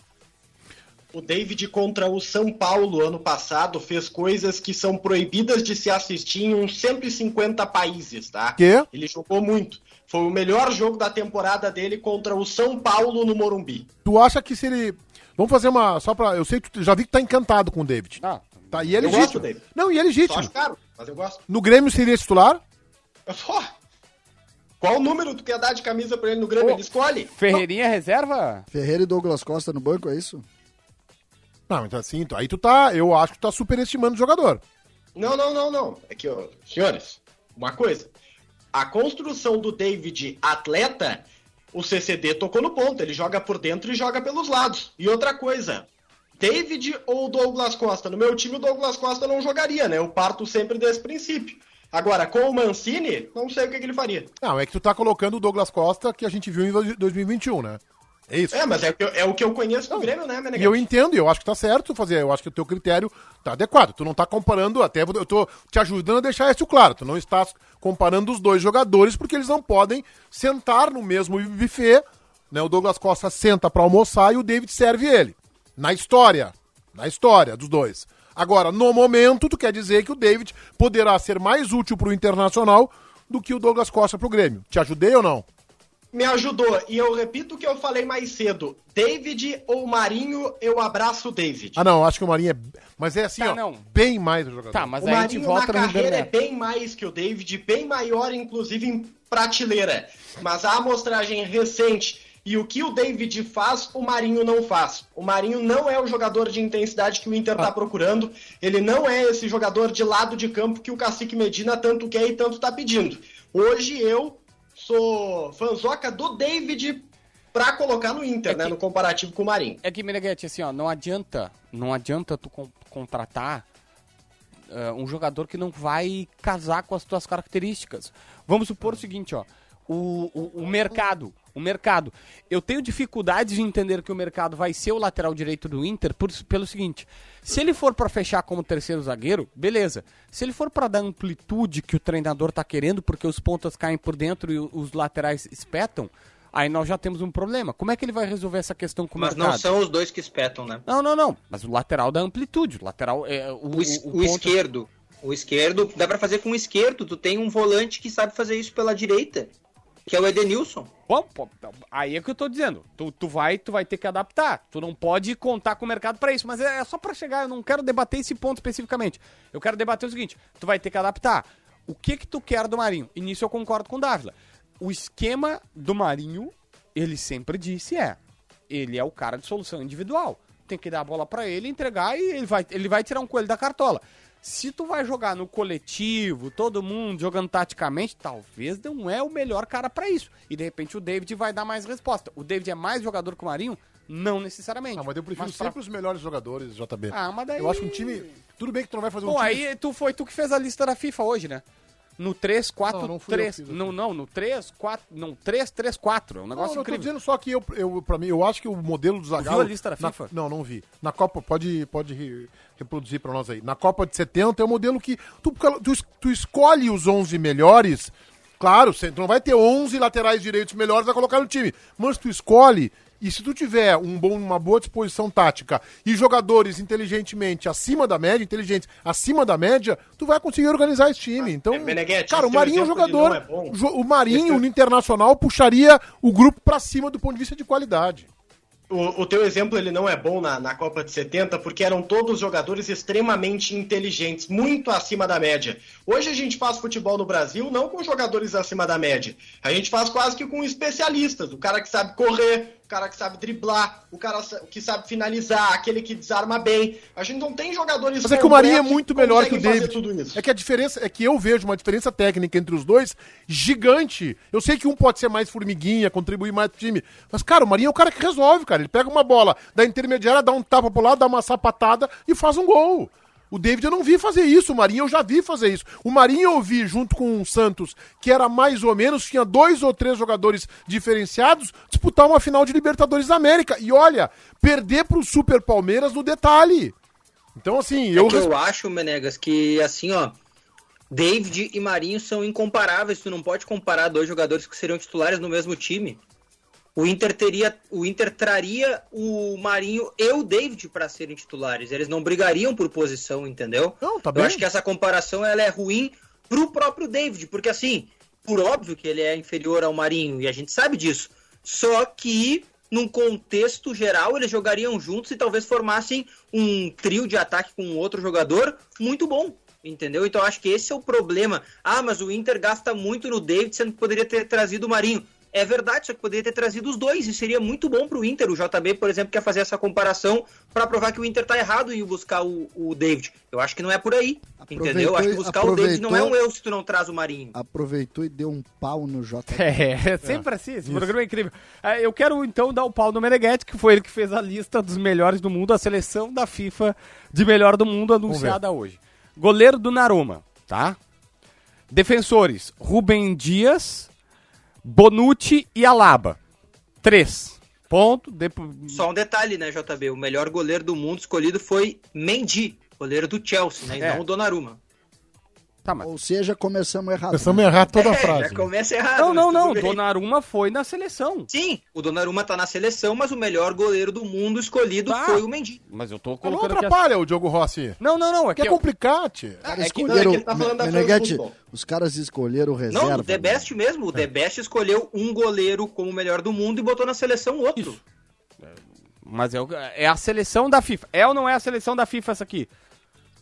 [SPEAKER 5] O David contra o São Paulo ano passado fez coisas que são proibidas de se assistir em uns 150 países, tá?
[SPEAKER 2] Quê?
[SPEAKER 5] Ele jogou muito. Foi o melhor jogo da temporada dele contra o São Paulo no Morumbi.
[SPEAKER 2] Tu acha que se ele. Vamos fazer uma. Só pra. Eu sei que tu já vi que tá encantado com o David.
[SPEAKER 3] Ah,
[SPEAKER 2] Tá, e é
[SPEAKER 5] Eu
[SPEAKER 2] legítimo.
[SPEAKER 5] gosto dele.
[SPEAKER 2] Não, e é
[SPEAKER 5] Só
[SPEAKER 2] legítimo.
[SPEAKER 5] acho caro, mas eu gosto.
[SPEAKER 2] No Grêmio seria titular?
[SPEAKER 5] Eu só. Qual número tu quer dar de camisa pra ele no Grêmio?
[SPEAKER 3] Ô,
[SPEAKER 5] Ele escolhe.
[SPEAKER 3] Ferreirinha reserva?
[SPEAKER 6] Ferreira e Douglas Costa no banco, é isso?
[SPEAKER 2] Não, então assim, aí tu tá. Eu acho que tu tá superestimando o jogador.
[SPEAKER 5] Não, não, não, não. É que, ó, senhores, uma coisa. A construção do David atleta, o CCD tocou no ponto. Ele joga por dentro e joga pelos lados. E outra coisa. David ou Douglas Costa? No meu time, o Douglas Costa não jogaria, né? Eu parto sempre desse princípio. Agora, com o Mancini, não sei o que, que ele faria.
[SPEAKER 2] Não, é que tu tá colocando o Douglas Costa que a gente viu em dois- 2021, né? É isso.
[SPEAKER 5] É, mas é, o que eu- é o que eu conheço do Grêmio, né,
[SPEAKER 2] E
[SPEAKER 5] Meneghete?
[SPEAKER 2] eu entendo, e eu acho que tá certo fazer. Eu acho que o teu critério tá adequado. Tu não tá comparando, até eu tô te ajudando a deixar isso claro. Tu não estás comparando os dois jogadores porque eles não podem sentar no mesmo buffet. Né? O Douglas Costa senta pra almoçar e o David serve ele. Na história. Na história dos dois. Agora, no momento, tu quer dizer que o David poderá ser mais útil pro Internacional do que o Douglas Costa pro Grêmio. Te ajudei ou não?
[SPEAKER 5] Me ajudou. E eu repito o que eu falei mais cedo. David ou Marinho, eu abraço o David.
[SPEAKER 2] Ah, não, acho que o Marinho é. Mas é assim,
[SPEAKER 3] Tá,
[SPEAKER 2] ó.
[SPEAKER 3] não.
[SPEAKER 2] Bem mais o jogador.
[SPEAKER 3] Tá, mas
[SPEAKER 5] o
[SPEAKER 3] aí a gente
[SPEAKER 5] Marinho
[SPEAKER 3] volta
[SPEAKER 5] na carreira é bem mais que o David, bem maior, inclusive em prateleira. Mas a amostragem recente e o que o David faz, o Marinho não faz. O Marinho não é o jogador de intensidade que o Inter
[SPEAKER 3] Ah.
[SPEAKER 5] tá procurando. Ele não é esse jogador de lado de campo que o Cacique Medina tanto quer e tanto tá pedindo. Hoje eu sou fanzoca do David pra colocar no Inter,
[SPEAKER 3] É
[SPEAKER 5] né?
[SPEAKER 3] que-
[SPEAKER 5] No comparativo com o Marinho.
[SPEAKER 3] É que, Meneghete, assim, ó, não adianta, não adianta tu con- contratar eh, um jogador que não vai casar com as tuas características. Vamos supor o seguinte, ó, o, o, o mercado, o mercado. Eu tenho dificuldades de entender que o mercado vai ser o lateral direito do Inter por- pelo seguinte, se ele for pra fechar como terceiro zagueiro, beleza. Se ele for pra dar amplitude que o treinador tá querendo, porque os pontas caem por dentro e o- os laterais espetam, aí nós já temos um problema. Como é que ele vai resolver essa questão com o
[SPEAKER 4] Mas
[SPEAKER 3] mercado?
[SPEAKER 4] não são os dois que espetam, né?
[SPEAKER 3] Não, não, não. Mas o lateral dá amplitude. O lateral é o,
[SPEAKER 4] O,
[SPEAKER 3] o- o
[SPEAKER 4] o esquerdo. O esquerdo, dá pra fazer com o esquerdo. Tu tem um volante que sabe fazer isso pela direita, que é o Edenilson.
[SPEAKER 3] Bom, pô, aí é que eu tô dizendo. Tu, tu vai, tu vai ter que adaptar. Tu não pode contar com o mercado pra isso. Mas é, é só pra chegar. Eu não quero debater esse ponto especificamente. Eu quero debater o seguinte: tu vai ter que adaptar. O que que tu quer do Marinho? E nisso eu concordo com o Dávila. O esquema do Marinho, ele sempre disse é: ele é o cara de solução individual. Tem que dar a bola pra ele, entregar e ele vai, ele vai tirar um coelho da cartola. Se tu vai jogar no coletivo, todo mundo jogando taticamente, talvez não é o melhor cara pra isso. E de repente o David vai dar mais resposta. O David é mais jogador que o Marinho? Não necessariamente.
[SPEAKER 2] Ah, mas eu prefiro
[SPEAKER 3] Mas pra-
[SPEAKER 2] sempre os melhores jogadores, JB.
[SPEAKER 3] Ah, mas daí-
[SPEAKER 2] Eu acho um time. Tudo bem que tu não vai fazer um
[SPEAKER 3] Bom,
[SPEAKER 2] time.
[SPEAKER 3] aí tu foi tu que fez a lista da FIFA hoje, né? No 3, 4,
[SPEAKER 2] Não, não fui eu que
[SPEAKER 3] 3.
[SPEAKER 2] fiz a
[SPEAKER 3] Não, não, no 3, 4. Não, 3, 3, 4. É um negócio
[SPEAKER 2] não, tô
[SPEAKER 3] incrível.
[SPEAKER 2] dizendo só que eu, eu, pra mim, eu acho que o modelo do Zagallo...
[SPEAKER 3] viu a lista da
[SPEAKER 2] na-
[SPEAKER 3] FIFA?
[SPEAKER 2] não, não vi. Na Copa, pode, pode re- reproduzir pra nós aí. Na Copa de 70 é o modelo que tu, tu, tu escolhe os 11 melhores, claro, cê- tu não vai ter 11 laterais direitos melhores a colocar no time, mas tu escolhe... E se tu tiver um bom, uma boa disposição tática e jogadores inteligentemente acima da média, inteligentes acima da média, tu vai conseguir organizar esse time. Então,
[SPEAKER 5] é,
[SPEAKER 2] cara, o Marinho é um jogador.
[SPEAKER 5] é
[SPEAKER 2] o Marinho, no Internacional, puxaria o grupo pra cima do ponto de vista de qualidade.
[SPEAKER 5] O, o teu exemplo ele não é bom na, na Copa de 70 porque eram todos jogadores extremamente inteligentes, muito acima da média. Hoje a gente faz futebol no Brasil não com jogadores acima da média. A gente faz quase que com especialistas. O cara que sabe correr, cara que sabe driblar, o cara que sabe finalizar, aquele que desarma bem. A gente não tem jogadores
[SPEAKER 2] Mas é que o Marinho é muito melhor que o David.
[SPEAKER 5] tudo isso.
[SPEAKER 2] É que a diferença é que eu vejo uma diferença técnica entre os dois gigante. Eu sei que um pode ser mais formiguinha, contribuir mais pro time. Mas, cara, o Marinho é o cara que resolve, cara. Ele pega uma bola da intermediária, dá um tapa pro lado, dá uma sapatada e faz um gol. O David eu não vi fazer isso, o Marinho eu já vi fazer isso. O Marinho eu vi junto com o Santos, que era mais ou menos, tinha dois ou três jogadores diferenciados, disputar uma final de Libertadores da América. E olha, perder pro Super Palmeiras no detalhe. Então, assim, eu.
[SPEAKER 4] É eu acho, Menegas, que assim, ó, David e Marinho são incomparáveis. Tu não pode comparar dois jogadores que seriam titulares no mesmo time. O Inter teria, o Inter traria o Marinho e o David para serem titulares. Eles não brigariam por posição, entendeu?
[SPEAKER 2] Não, tá
[SPEAKER 4] Eu
[SPEAKER 2] bem.
[SPEAKER 4] acho que essa comparação ela é ruim pro próprio David, porque assim, por óbvio que ele é inferior ao Marinho e a gente sabe disso. Só que num contexto geral eles jogariam juntos e talvez formassem um trio de ataque com outro jogador muito bom. Entendeu? Então eu acho que esse é o problema. Ah, mas o Inter gasta muito no David, sendo que poderia ter trazido o Marinho. É verdade, só que poderia ter trazido os dois e seria muito bom pro Inter. O JB, por exemplo, quer fazer essa comparação para provar que o Inter tá errado em ir buscar o, o David. Eu acho que não é por aí. Entendeu? Eu acho que buscar o David não é um
[SPEAKER 6] aproveitou-
[SPEAKER 4] erro se tu não traz o Marinho.
[SPEAKER 6] Aproveitou e deu um pau no J.
[SPEAKER 3] É, sempre assim, esse programa é incrível. É, eu quero então dar o pau no Meneghetti, que foi ele que fez a lista dos melhores do mundo, a seleção da FIFA de melhor do mundo anunciada hoje. Goleiro do Naruma, tá? Defensores, Rubem Dias, Bonucci e Alaba. Três. Ponto.
[SPEAKER 4] Só um detalhe, né, JB? O melhor goleiro do mundo escolhido foi Mendy, goleiro do Chelsea, né? E
[SPEAKER 3] É.
[SPEAKER 4] não o Donnarumma.
[SPEAKER 3] Tá, mas...
[SPEAKER 6] Ou seja, começamos errado.
[SPEAKER 2] Começamos a errar toda a
[SPEAKER 4] É,
[SPEAKER 2] frase.
[SPEAKER 4] já começa errado.
[SPEAKER 3] Não,
[SPEAKER 4] mas
[SPEAKER 3] não, não. Donnarumma foi na seleção.
[SPEAKER 4] Sim, o Donnarumma tá na seleção, mas o melhor goleiro do mundo escolhido
[SPEAKER 3] Tá.
[SPEAKER 4] foi o Mendy.
[SPEAKER 3] Mas eu tô
[SPEAKER 2] Não
[SPEAKER 3] colocando aqui... a-
[SPEAKER 2] atrapalha o Diogo Rossi.
[SPEAKER 3] Não, não, não. É
[SPEAKER 2] Quer
[SPEAKER 3] que...
[SPEAKER 2] complicar, tia.
[SPEAKER 6] Os caras
[SPEAKER 3] É que-
[SPEAKER 5] não, é
[SPEAKER 6] escolheram.
[SPEAKER 5] que ele tá falando da Futebol.
[SPEAKER 6] os caras escolheram o reserva.
[SPEAKER 4] Não, o The Best mesmo. O The Best escolheu um goleiro como o melhor do mundo e botou na seleção outro.
[SPEAKER 3] Mas é, o- é a seleção da FIFA. É ou não é a seleção da FIFA essa aqui?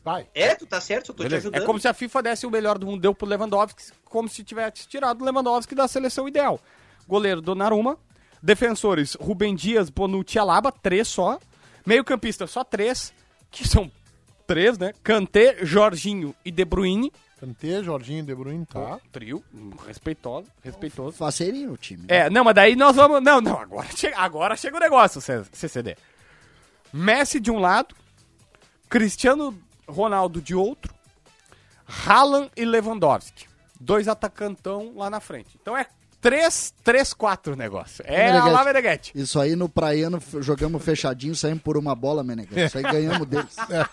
[SPEAKER 2] Vai.
[SPEAKER 4] É, tu tá certo, eu tô
[SPEAKER 3] Beleza.
[SPEAKER 4] te ajudando.
[SPEAKER 3] É como se a FIFA desse o melhor do mundo, deu pro Lewandowski, como se tivesse tirado o Lewandowski da seleção ideal. Goleiro Donnarumma, defensores Rubem Dias, Bonucci e Alaba, três só. Meio campista, só três, que são três, né? Kanté, Jorginho e De Bruyne.
[SPEAKER 2] Kanté, Jorginho, De Bruyne, tá.
[SPEAKER 3] Trio, hum, respeitoso, respeitoso.
[SPEAKER 6] Faceirinho o time.
[SPEAKER 3] É, não, mas daí nós vamos... Não, não, agora chega, agora chega o negócio, C- CCD. Messi de um lado, Cristiano Ronaldo de outro, Haaland e Lewandowski. Dois atacantão lá na frente. Então é 3, 3, 4 o negócio. É a
[SPEAKER 6] Meneghetti.
[SPEAKER 3] lá, Meneghetti.
[SPEAKER 6] Isso aí no Praiano jogamos fechadinho, saímos por uma bola, Meneghetti. Isso aí ganhamos deles.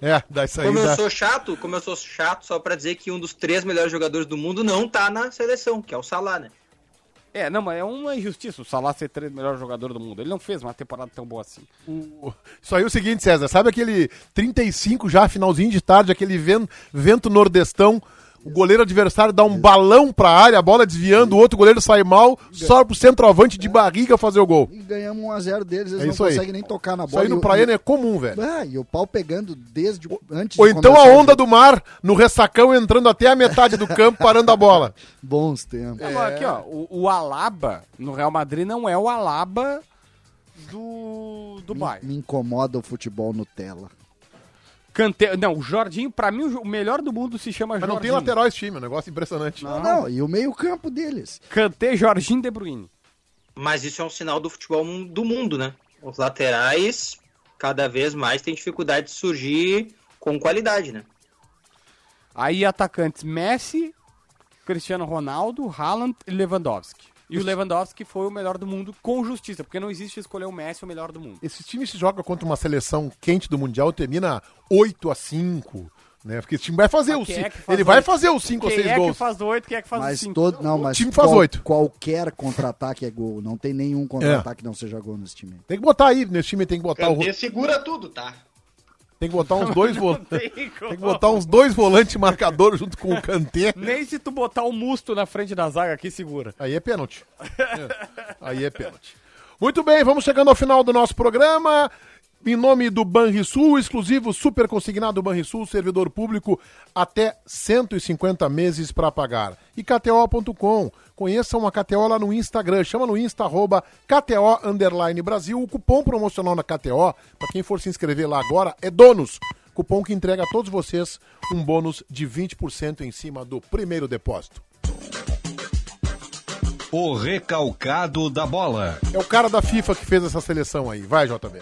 [SPEAKER 2] É, dá isso aí.
[SPEAKER 4] Como eu
[SPEAKER 2] dá.
[SPEAKER 4] sou chato, como eu sou chato, só pra dizer que um dos três melhores jogadores do mundo não tá na seleção, que é o Salah, né?
[SPEAKER 3] É, não, mas é uma injustiça o Salah ser o melhor jogador do mundo. Ele não fez uma temporada tão boa assim.
[SPEAKER 2] O- Isso aí é o seguinte, César. Sabe aquele 35 já, finalzinho de tarde, aquele vento, vento nordestão? O goleiro adversário dá um balão pra área, a bola desviando, o outro goleiro sai mal, só pro centroavante de barriga fazer o gol.
[SPEAKER 6] E ganhamos 1x0 deles, eles
[SPEAKER 2] É
[SPEAKER 6] não
[SPEAKER 2] isso aí.
[SPEAKER 6] conseguem nem tocar na
[SPEAKER 2] Isso
[SPEAKER 6] bola.
[SPEAKER 2] aí
[SPEAKER 6] E
[SPEAKER 2] no Praiano é comum, velho.
[SPEAKER 6] Ah, e o pau pegando desde o- antes
[SPEAKER 2] Ou
[SPEAKER 6] de
[SPEAKER 2] então a onda do mar no ressacão entrando até a metade do campo, parando a bola.
[SPEAKER 6] Bons tempos.
[SPEAKER 3] Mas aqui, ó, o, o Alaba no Real Madrid não é o Alaba do, do
[SPEAKER 6] Me,
[SPEAKER 3] Bayern.
[SPEAKER 6] me incomoda o futebol Nutella.
[SPEAKER 3] Kanté, não, o Jorginho, pra mim, o melhor do mundo se chama
[SPEAKER 2] Mas não tem
[SPEAKER 3] Jorginho.
[SPEAKER 2] lateral esse time, é um negócio impressionante.
[SPEAKER 6] Não, não, e o meio-campo deles.
[SPEAKER 3] Kanté, Jorginho, De Bruyne.
[SPEAKER 4] Mas isso é um sinal do futebol do mundo, né? Os laterais, cada vez mais, têm dificuldade de surgir com qualidade, né?
[SPEAKER 3] Aí atacantes Messi, Cristiano Ronaldo, Haaland e Lewandowski. E o Lewandowski foi o melhor do mundo com justiça, porque não existe escolher o Messi o melhor do mundo.
[SPEAKER 2] Esse time se joga contra uma seleção quente do Mundial, termina 8 a 5 né? Porque esse time vai fazer
[SPEAKER 3] Mas quem
[SPEAKER 2] cinco.
[SPEAKER 3] é que faz
[SPEAKER 2] Ele vai
[SPEAKER 3] oito?
[SPEAKER 2] fazer os 5 ou
[SPEAKER 3] Quem
[SPEAKER 2] 6
[SPEAKER 3] é que
[SPEAKER 2] gols.
[SPEAKER 3] faz oito, quem é que faz
[SPEAKER 6] Mas
[SPEAKER 3] cinco?
[SPEAKER 6] todo, não, mas
[SPEAKER 2] time faz
[SPEAKER 6] qual-
[SPEAKER 2] oito.
[SPEAKER 6] qualquer contra-ataque é gol. Não tem nenhum
[SPEAKER 2] É.
[SPEAKER 6] contra-ataque que não seja gol nesse time.
[SPEAKER 2] Tem que botar aí, nesse time tem que botar, o,
[SPEAKER 5] Kanté segura tudo, tá?
[SPEAKER 2] Tem que botar uns dois volantes.
[SPEAKER 3] Tem
[SPEAKER 2] que botar uns dois volantes marcadores junto com o Kanté.
[SPEAKER 3] Nem se tu botar o Musto na frente da zaga aqui, segura.
[SPEAKER 2] Aí é pênalti. É. Aí é pênalti. Muito bem, vamos chegando ao final do nosso programa. Em nome do Banrisul, exclusivo super consignado Banrisul, servidor público até 150 meses para pagar. E KTO.com, conheçam a KTO lá no Instagram, chama no Insta, arroba KTO Underline Brasil. O cupom promocional na KTO, para quem for se inscrever lá agora, é DONUS. Cupom que entrega a todos vocês um bônus de 20% em cima do primeiro depósito.
[SPEAKER 1] O recalcado da bola.
[SPEAKER 2] É o cara da FIFA que fez essa seleção aí. Vai, JB.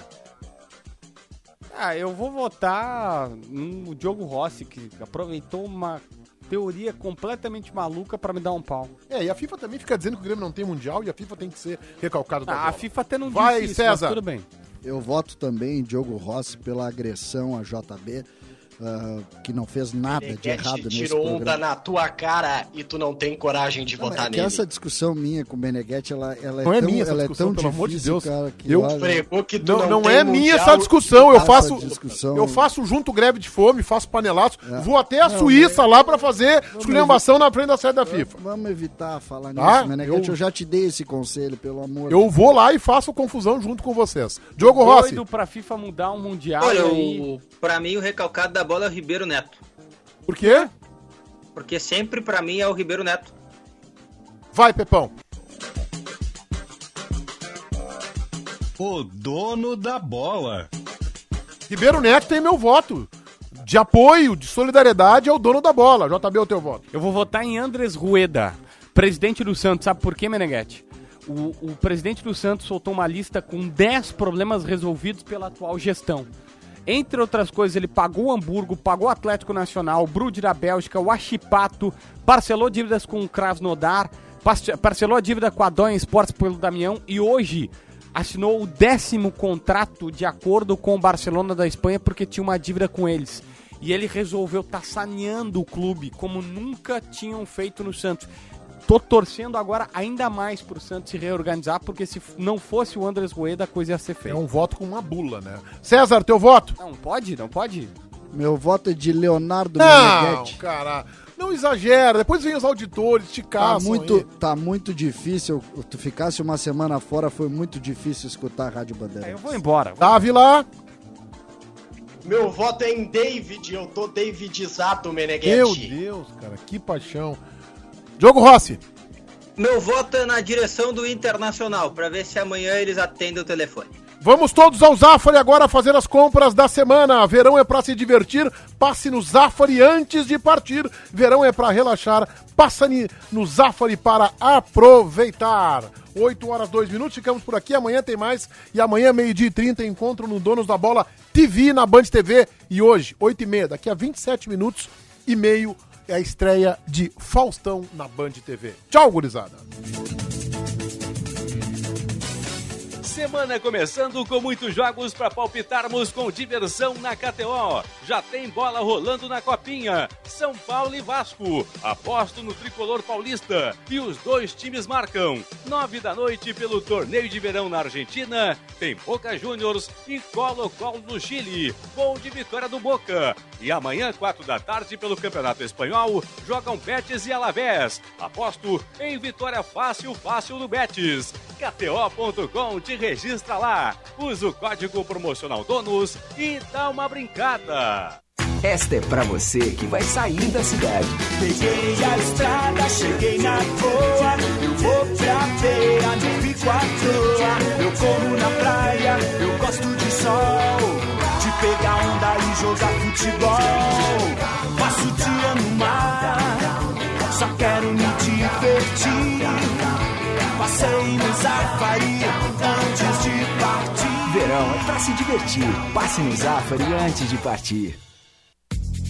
[SPEAKER 3] Ah, eu vou votar no Diogo Rossi, que aproveitou uma teoria completamente maluca pra me dar um pau.
[SPEAKER 2] É, e a FIFA também fica dizendo que o Grêmio não tem mundial e a FIFA tem que ser recalcado da
[SPEAKER 3] Ah, a. FIFA até não
[SPEAKER 2] Vai,
[SPEAKER 3] disse
[SPEAKER 2] César.
[SPEAKER 3] mas tudo bem.
[SPEAKER 6] Eu voto também em Diogo Rossi pela agressão a JB, ah, que não fez nada de errado nesse
[SPEAKER 5] tirou onda
[SPEAKER 6] programa.
[SPEAKER 5] na tua cara e tu não tem coragem de
[SPEAKER 6] Não,
[SPEAKER 5] votar
[SPEAKER 6] é que
[SPEAKER 5] nele.
[SPEAKER 6] essa discussão minha com o Meneghetti, ela, ela é
[SPEAKER 2] Não é
[SPEAKER 6] tão,
[SPEAKER 2] minha essa
[SPEAKER 6] ela é
[SPEAKER 2] discussão,
[SPEAKER 6] tão
[SPEAKER 2] pelo amor de
[SPEAKER 6] difícil,
[SPEAKER 2] Deus.
[SPEAKER 6] cara, que
[SPEAKER 2] Eu
[SPEAKER 6] olha,
[SPEAKER 5] Pregou que tu
[SPEAKER 2] Não,
[SPEAKER 5] não,
[SPEAKER 2] não, é minha essa discussão. Eu faço,
[SPEAKER 6] discussão-
[SPEAKER 2] eu faço junto greve de fome, faço panelaço,
[SPEAKER 6] É.
[SPEAKER 2] vou até a Suíça lá pra fazer esculhambação na frente da sede da FIFA.
[SPEAKER 6] Vamos evitar falar
[SPEAKER 2] Tá?
[SPEAKER 6] nisso, Meneghetti.
[SPEAKER 2] Eu-
[SPEAKER 6] Eu... já te dei esse conselho, pelo amor
[SPEAKER 2] Eu vou lá e faço confusão junto com vocês. Diogo Rossi,
[SPEAKER 3] Doido pra FIFA mudar um mundial
[SPEAKER 4] Olha,
[SPEAKER 3] e
[SPEAKER 4] pra mim o recalcado da bola é o Ribeiro Neto.
[SPEAKER 2] por quê?
[SPEAKER 4] Porque sempre pra mim é o Ribeiro Neto.
[SPEAKER 2] Vai, Pepão.
[SPEAKER 1] O dono da bola.
[SPEAKER 2] Ribeiro Neto tem meu voto. De apoio, de solidariedade, é o dono da bola. JB, é o teu voto.
[SPEAKER 3] Eu vou votar em Andres Rueda, presidente do Santos. Sabe por quê, Meneghetti? O, o presidente do Santos soltou uma lista com 10 problemas resolvidos pela atual gestão. Entre outras coisas, ele pagou o Hamburgo, pagou o Atlético Nacional, o Brude da Bélgica, o Achipato, parcelou dívidas com o Krasnodar, parcelou a dívida com a Donha Esportes pelo Damião e hoje assinou o décimo contrato de acordo com o Barcelona da Espanha porque tinha uma dívida com eles. E ele resolveu estar saneando o clube como nunca tinham feito no Santos. Tô torcendo agora ainda mais pro Santos se reorganizar, porque se não fosse o Andres Rueda, a coisa ia ser
[SPEAKER 2] É
[SPEAKER 3] feia.
[SPEAKER 2] um voto com uma bula, né? César, teu voto?
[SPEAKER 3] Não pode, não pode.
[SPEAKER 6] Meu voto é de Leonardo
[SPEAKER 2] Não,
[SPEAKER 6] Meneghetti.
[SPEAKER 2] cara. Não exagera. Depois vem os auditores, te
[SPEAKER 6] Tá
[SPEAKER 2] caçam
[SPEAKER 6] muito,
[SPEAKER 2] aí.
[SPEAKER 6] tá muito difícil. Tu ficasse uma semana fora, foi muito difícil escutar a Rádio
[SPEAKER 3] Aí
[SPEAKER 6] Bandeira.
[SPEAKER 3] eu vou embora.
[SPEAKER 2] Dávila,
[SPEAKER 5] Meu voto é em David, eu tô Davidizado, Meneghetti.
[SPEAKER 2] meu Deus, cara, que paixão. Diogo Rossi,
[SPEAKER 4] Meu voto é na direção do Internacional, pra ver se amanhã eles atendem o telefone.
[SPEAKER 2] vamos todos ao Zafari agora fazer as compras da semana. Verão é pra se divertir, passe no Zafari antes de partir. Verão é pra relaxar, passa no Zafari para aproveitar. 8 horas 2 minutos, ficamos por aqui. Amanhã tem mais. E amanhã, meio-dia e 30, encontro no Donos da Bola TV na Band TV. E hoje, 8 e meia, daqui a 27 minutos e meio, é a estreia de Faustão na Band TV. Tchau, gurizada.
[SPEAKER 9] Semana começando com muitos jogos para palpitarmos com diversão na KTO. Já tem bola rolando na Copinha. São Paulo e Vasco. Aposto no tricolor paulista. E os dois times marcam. Nove da noite pelo torneio de verão na Argentina. Tem Boca Juniors e Colo-Colo no Chile. Gol de vitória do Boca. E amanhã, quatro da tarde, pelo Campeonato Espanhol, jogam Betis e Alavés. Aposto em vitória fácil, fácil do Betis. KTO.com te registra lá. Usa o código promocional DONUS e dá uma brincada.
[SPEAKER 10] Esta é pra você que vai sair da cidade.
[SPEAKER 11] Peguei a estrada, cheguei na boa. Eu vou pra feira, não fico à toa. Eu corro na praia, eu gosto de sol. De pegar onda e jogar futebol. Passo o dia no mar, só quero me divertir. Passei no partir.
[SPEAKER 10] Verão é pra se divertir. Passe no Zafari antes de partir.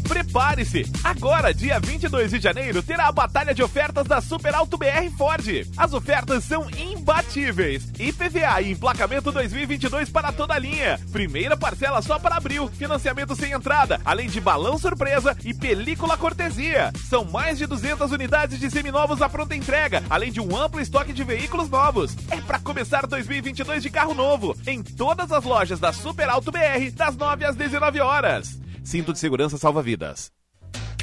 [SPEAKER 12] Prepare-se! Agora, dia 22 de janeiro, terá a batalha de ofertas da Super Alto BR Ford. As ofertas são imbatíveis. IPVA e emplacamento 2022 para toda a linha. Primeira parcela só para abril, financiamento sem entrada, além de balão surpresa e película cortesia. São mais de 200 unidades de seminovos à pronta entrega, além de um amplo estoque de veículos novos. É para começar 2022 de carro novo, em todas as lojas da Super Alto BR, das 9 às 19 horas. Cinto de segurança salva vidas.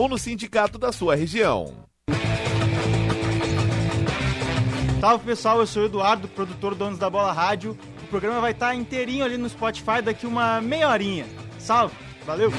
[SPEAKER 12] ou no sindicato da sua região.
[SPEAKER 13] Salve pessoal, eu sou o Eduardo, produtor Donos da Bola Rádio. O programa vai estar inteirinho ali no Spotify daqui uma meia horinha. Salve, valeu!